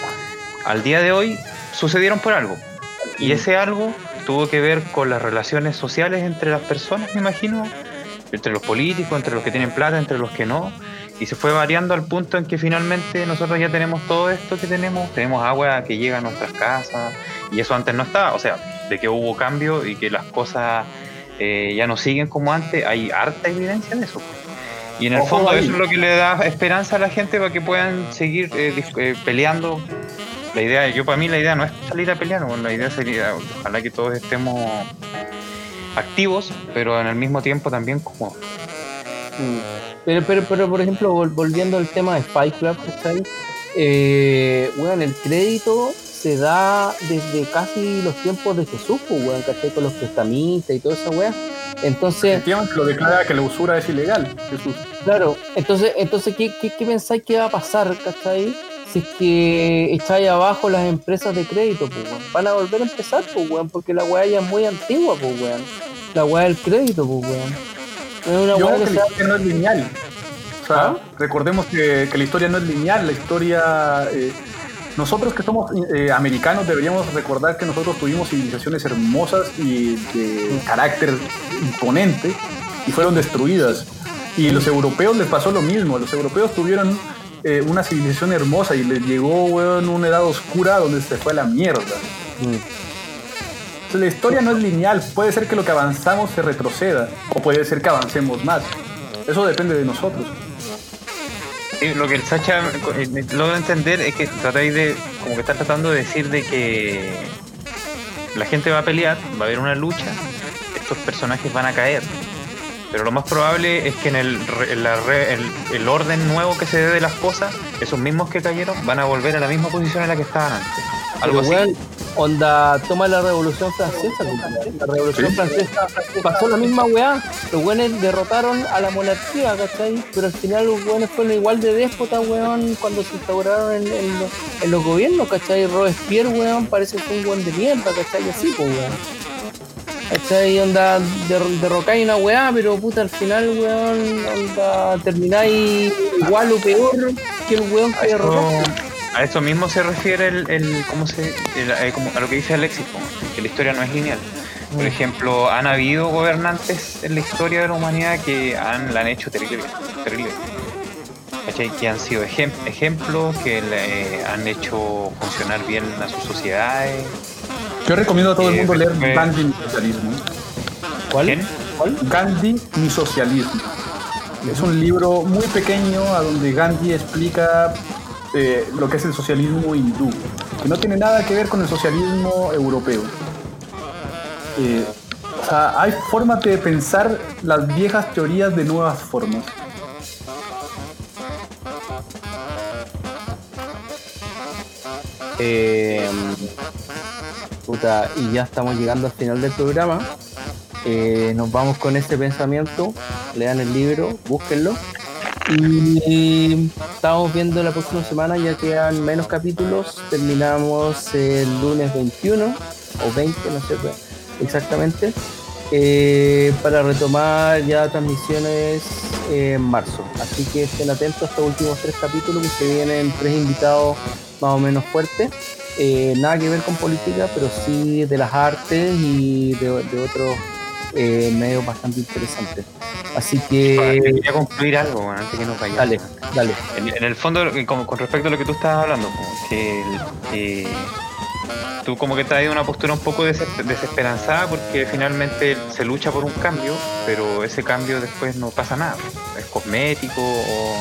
al día de hoy sucedieron por algo. Y ese algo tuvo que ver con las relaciones sociales entre las personas, me imagino, entre los políticos, entre los que tienen plata, entre los que no. Y se fue variando al punto en que finalmente nosotros ya tenemos todo esto que tenemos, tenemos agua que llega a nuestras casas, y eso antes no estaba, o sea, de que hubo cambio y que las cosas eh, ya no siguen como antes, hay harta evidencia de eso. Y en el Ojo fondo ahí. eso es lo que le da esperanza a la gente para que puedan seguir eh, eh, peleando. La idea, yo para mí la idea no es salir a pelear, bueno, la idea sería, ojalá que todos estemos activos, pero en el mismo tiempo también como mm. pero, pero, pero por ejemplo, vol- volviendo al tema de Fight Club, ¿cachai? Eh, bueno, el crédito se da desde casi los tiempos de Jesús, pues, weón, ¿cachai? Con los prestamistas y toda esa weá. Entonces, Efectivamente, lo declara que la usura es ilegal, Jesús. Claro, entonces, entonces ¿qué, qué, qué pensáis que va a pasar, cachai? Si es que echáis abajo las empresas de crédito, pues, weón. Van a volver a empezar, pues, weón, porque la weá ya es muy antigua, pues, weón. La weá del crédito, pues, weón. Es una Yo weá creo que la historia no es lineal. O sea, ¿Ah? recordemos que, que la historia no es lineal, la historia... eh, nosotros que somos eh, americanos deberíamos recordar que nosotros tuvimos civilizaciones hermosas y de carácter imponente y fueron destruidas. Y los europeos les pasó lo mismo. Los europeos tuvieron eh, una civilización hermosa y les llegó weón, una edad oscura donde se fue a la mierda. Entonces, la historia no es lineal. Puede ser que lo que avanzamos se retroceda o puede ser que avancemos más. Eso depende de nosotros. Sí, lo que el Sacha eh, logra entender es que tratáis de, como que está tratando de decir de que la gente va a pelear, va a haber una lucha, estos personajes van a caer. Pero lo más probable es que en el, en la el, orden nuevo que se dé de las cosas, esos mismos que cayeron van a volver a la misma posición en la que estaban antes. Algo Pero, así. weón, onda, toma la Revolución Francesa. La Revolución Sí. Francesa pasó la misma weá. Los weones derrotaron a la monarquía, ¿cachai? Pero al final los weones fueron igual de déspotas, weón, cuando se instauraron en, en los- en los gobiernos, ¿cachai? Robespierre, weón, parece que fue un weón de mierda, ¿cachai? Así, pues, weón. ¿Cachai? Onda, der- derrocáis una weá, pero puta, al final, weón, onda, termináis igual o peor que el weón que derrotó. eso, a eso mismo se refiere el, el- ¿cómo se, el- eh, como a lo que dice Alexis, que la historia no es lineal. Por ejemplo, han habido gobernantes en la historia de la humanidad que han, la han hecho terrible, terrible. ¿Cachai? Que han sido ejem- ejemplos, que le- han hecho funcionar bien a sus sociedades. Yo recomiendo a todo el mundo leer Gandhi mi socialismo. ¿Cuál? ¿Cuál? Gandhi mi socialismo. Es un libro muy pequeño a donde Gandhi explica eh, lo que es el socialismo hindú, que no tiene nada que ver con el socialismo europeo. Eh, o sea, hay formas de pensar las viejas teorías de nuevas formas. Eh, y ya estamos llegando al final del programa. Eh, nos vamos con ese pensamiento. Lean el libro, búsquenlo. Y estamos viendo la próxima semana, ya quedan menos capítulos. Terminamos el lunes 21 o 20, no sé exactamente. eh, para retomar ya transmisiones en marzo. Así que estén atentos a estos últimos tres capítulos que se vienen tres invitados más o menos fuertes. Eh, nada que ver con política, pero sí de las artes y de, de otros eh, medios bastante interesantes. Así que, Quería concluir algo bueno, antes que nos vayamos. dale, dale. En, en el fondo, como- con respecto a lo que tú estabas hablando, que eh, tú como que ido a una postura un poco des- desesperanzada porque finalmente se lucha por un cambio, pero ese cambio después no pasa nada, es cosmético o...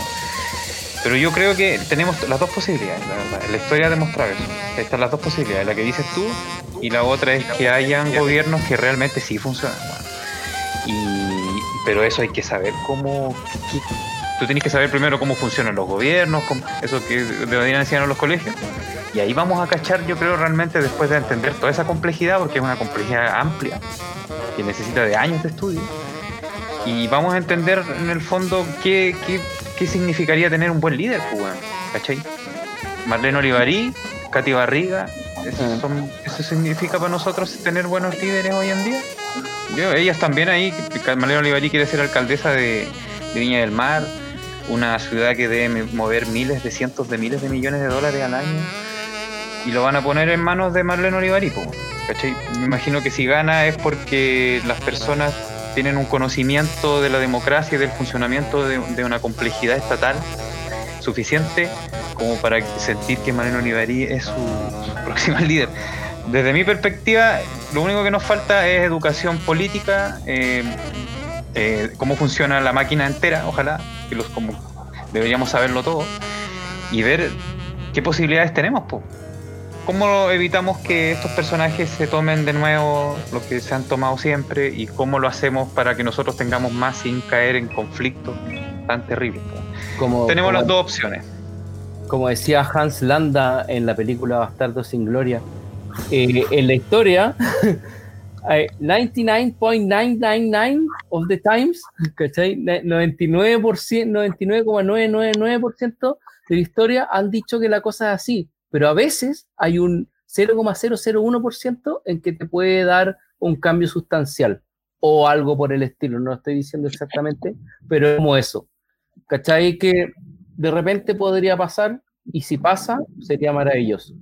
Pero yo creo que tenemos las dos posibilidades, la verdad. La historia ha demostrado eso. Están las dos posibilidades, la que dices tú y la otra es que hayan gobiernos que realmente sí funcionan. Y, pero eso hay que saber cómo, tú tienes que saber primero cómo funcionan los gobiernos, cómo- eso que deberían enseñar en los colegios. Y ahí vamos a cachar, yo creo, realmente después de entender toda esa complejidad, porque es una complejidad amplia, que necesita de años de estudio. Y vamos a entender en el fondo qué, qué, qué significaría tener un buen líder, pues, ¿cachai? Marlene Olivarí, Katy Barriga, eso, son- eso significa para nosotros tener buenos líderes hoy en día. Yo, ellas también ahí, Marlene Olivarí quiere ser alcaldesa de, de Viña del Mar, una ciudad que debe mover miles de cientos de miles de millones de dólares al año, y lo van a poner en manos de Marlene Olivarí, po, ¿cachai? Me imagino que si gana es porque las personas tienen un conocimiento de la democracia y del funcionamiento de, de una complejidad estatal suficiente como para sentir que Marlene Olivarí es su, su próxima líder. Desde mi perspectiva, lo único que nos falta es educación política, eh, eh, cómo funciona la máquina entera, ojalá, que los como deberíamos saberlo todo, y ver qué posibilidades tenemos, po. ¿Cómo evitamos que estos personajes se tomen de nuevo lo que se han tomado siempre y cómo lo hacemos para que nosotros tengamos más sin caer en conflictos tan terribles? Como, Tenemos como, las dos opciones. como decía Hans Landa en la película Bastardo sin Gloria, eh, en la historia, eh, 99.999 of the times, ¿cachai? Ne- 99%, 99,999% de la historia han dicho que la cosa es así, pero a veces hay un 0,001% en que te puede dar un cambio sustancial o algo por el estilo, no lo estoy diciendo exactamente, pero es como eso. ¿Cachai? Que de repente podría pasar y si pasa, sería maravilloso.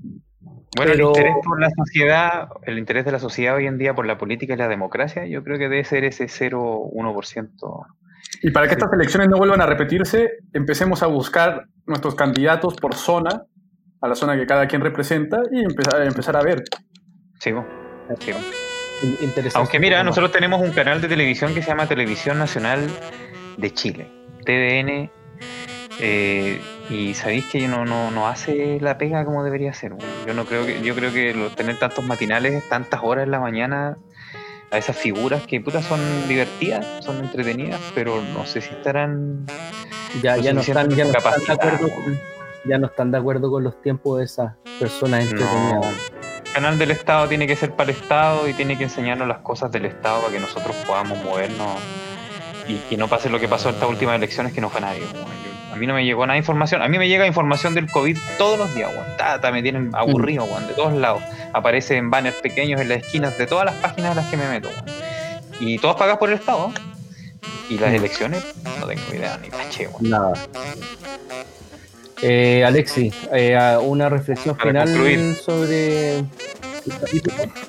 Bueno, Pero- el interés por la sociedad, el interés de la sociedad hoy en día por la política y la democracia, yo creo que debe ser ese 0,1%. Y para que estas elecciones no vuelvan a repetirse, empecemos a buscar nuestros candidatos por zona, a la zona que cada quien representa, y empezar, empezar a ver. Sí, po. Sí, po. In- Interesante. Aunque mira, nosotros tenemos un canal de televisión que se llama Televisión Nacional de Chile, TVN, eh, y sabéis que no, no, no hace la pega como debería ser. Yo no creo que, yo creo que lo- tener tantos matinales, tantas horas en la mañana, a esas figuras que putas son divertidas, son entretenidas, pero no sé si estarán ya, lo ya, no están, ya, no están de acuerdo con, ya no están de acuerdo con los tiempos de esas personas No. El canal del Estado tiene que ser para el Estado y tiene que enseñarnos las cosas del Estado para que nosotros podamos movernos y que no pase lo que pasó en estas últimas elecciones que no fue nadie. Yo- a mí no me llegó nada de información. A mí me llega información del COVID todos los días, weón. Tata, me tienen aburrido, weón, de todos lados. Aparecen banners pequeños en las esquinas de todas las páginas a las que me meto, weón. Y todos pagados por el Estado. Y las elecciones, no tengo idea ni pache, weón. Nada. Eh, Alexi, eh, una reflexión Para final concluir. sobre.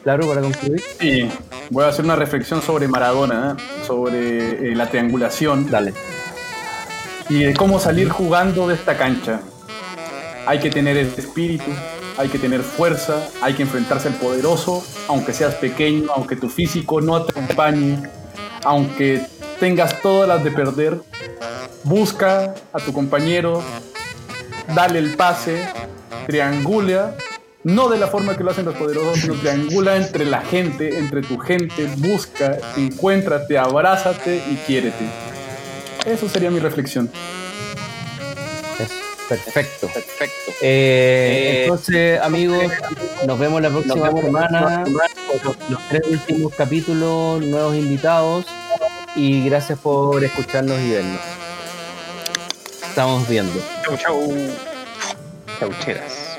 Claro, para concluir. Y voy a hacer una reflexión sobre Maradona, ¿eh? sobre eh, la triangulación Dale. y de cómo salir jugando de esta cancha. Hay que tener el espíritu, hay que tener fuerza, hay que enfrentarse al poderoso, aunque seas pequeño, aunque tu físico no te acompañe, aunque tengas todas las de perder, busca a tu compañero, dale el pase, triangula, no de la forma que lo hacen los poderosos, sino triangula entre la gente, entre tu gente, busca, encuéntrate, abrázate y quiérete. Eso sería mi reflexión. Eso. Perfecto. Perfecto. Eh, entonces, amigos, nos vemos la próxima semana con los tres últimos capítulos, nuevos invitados. Y gracias por escucharnos y vernos. Estamos viendo. Chau, chau. Chaucheras.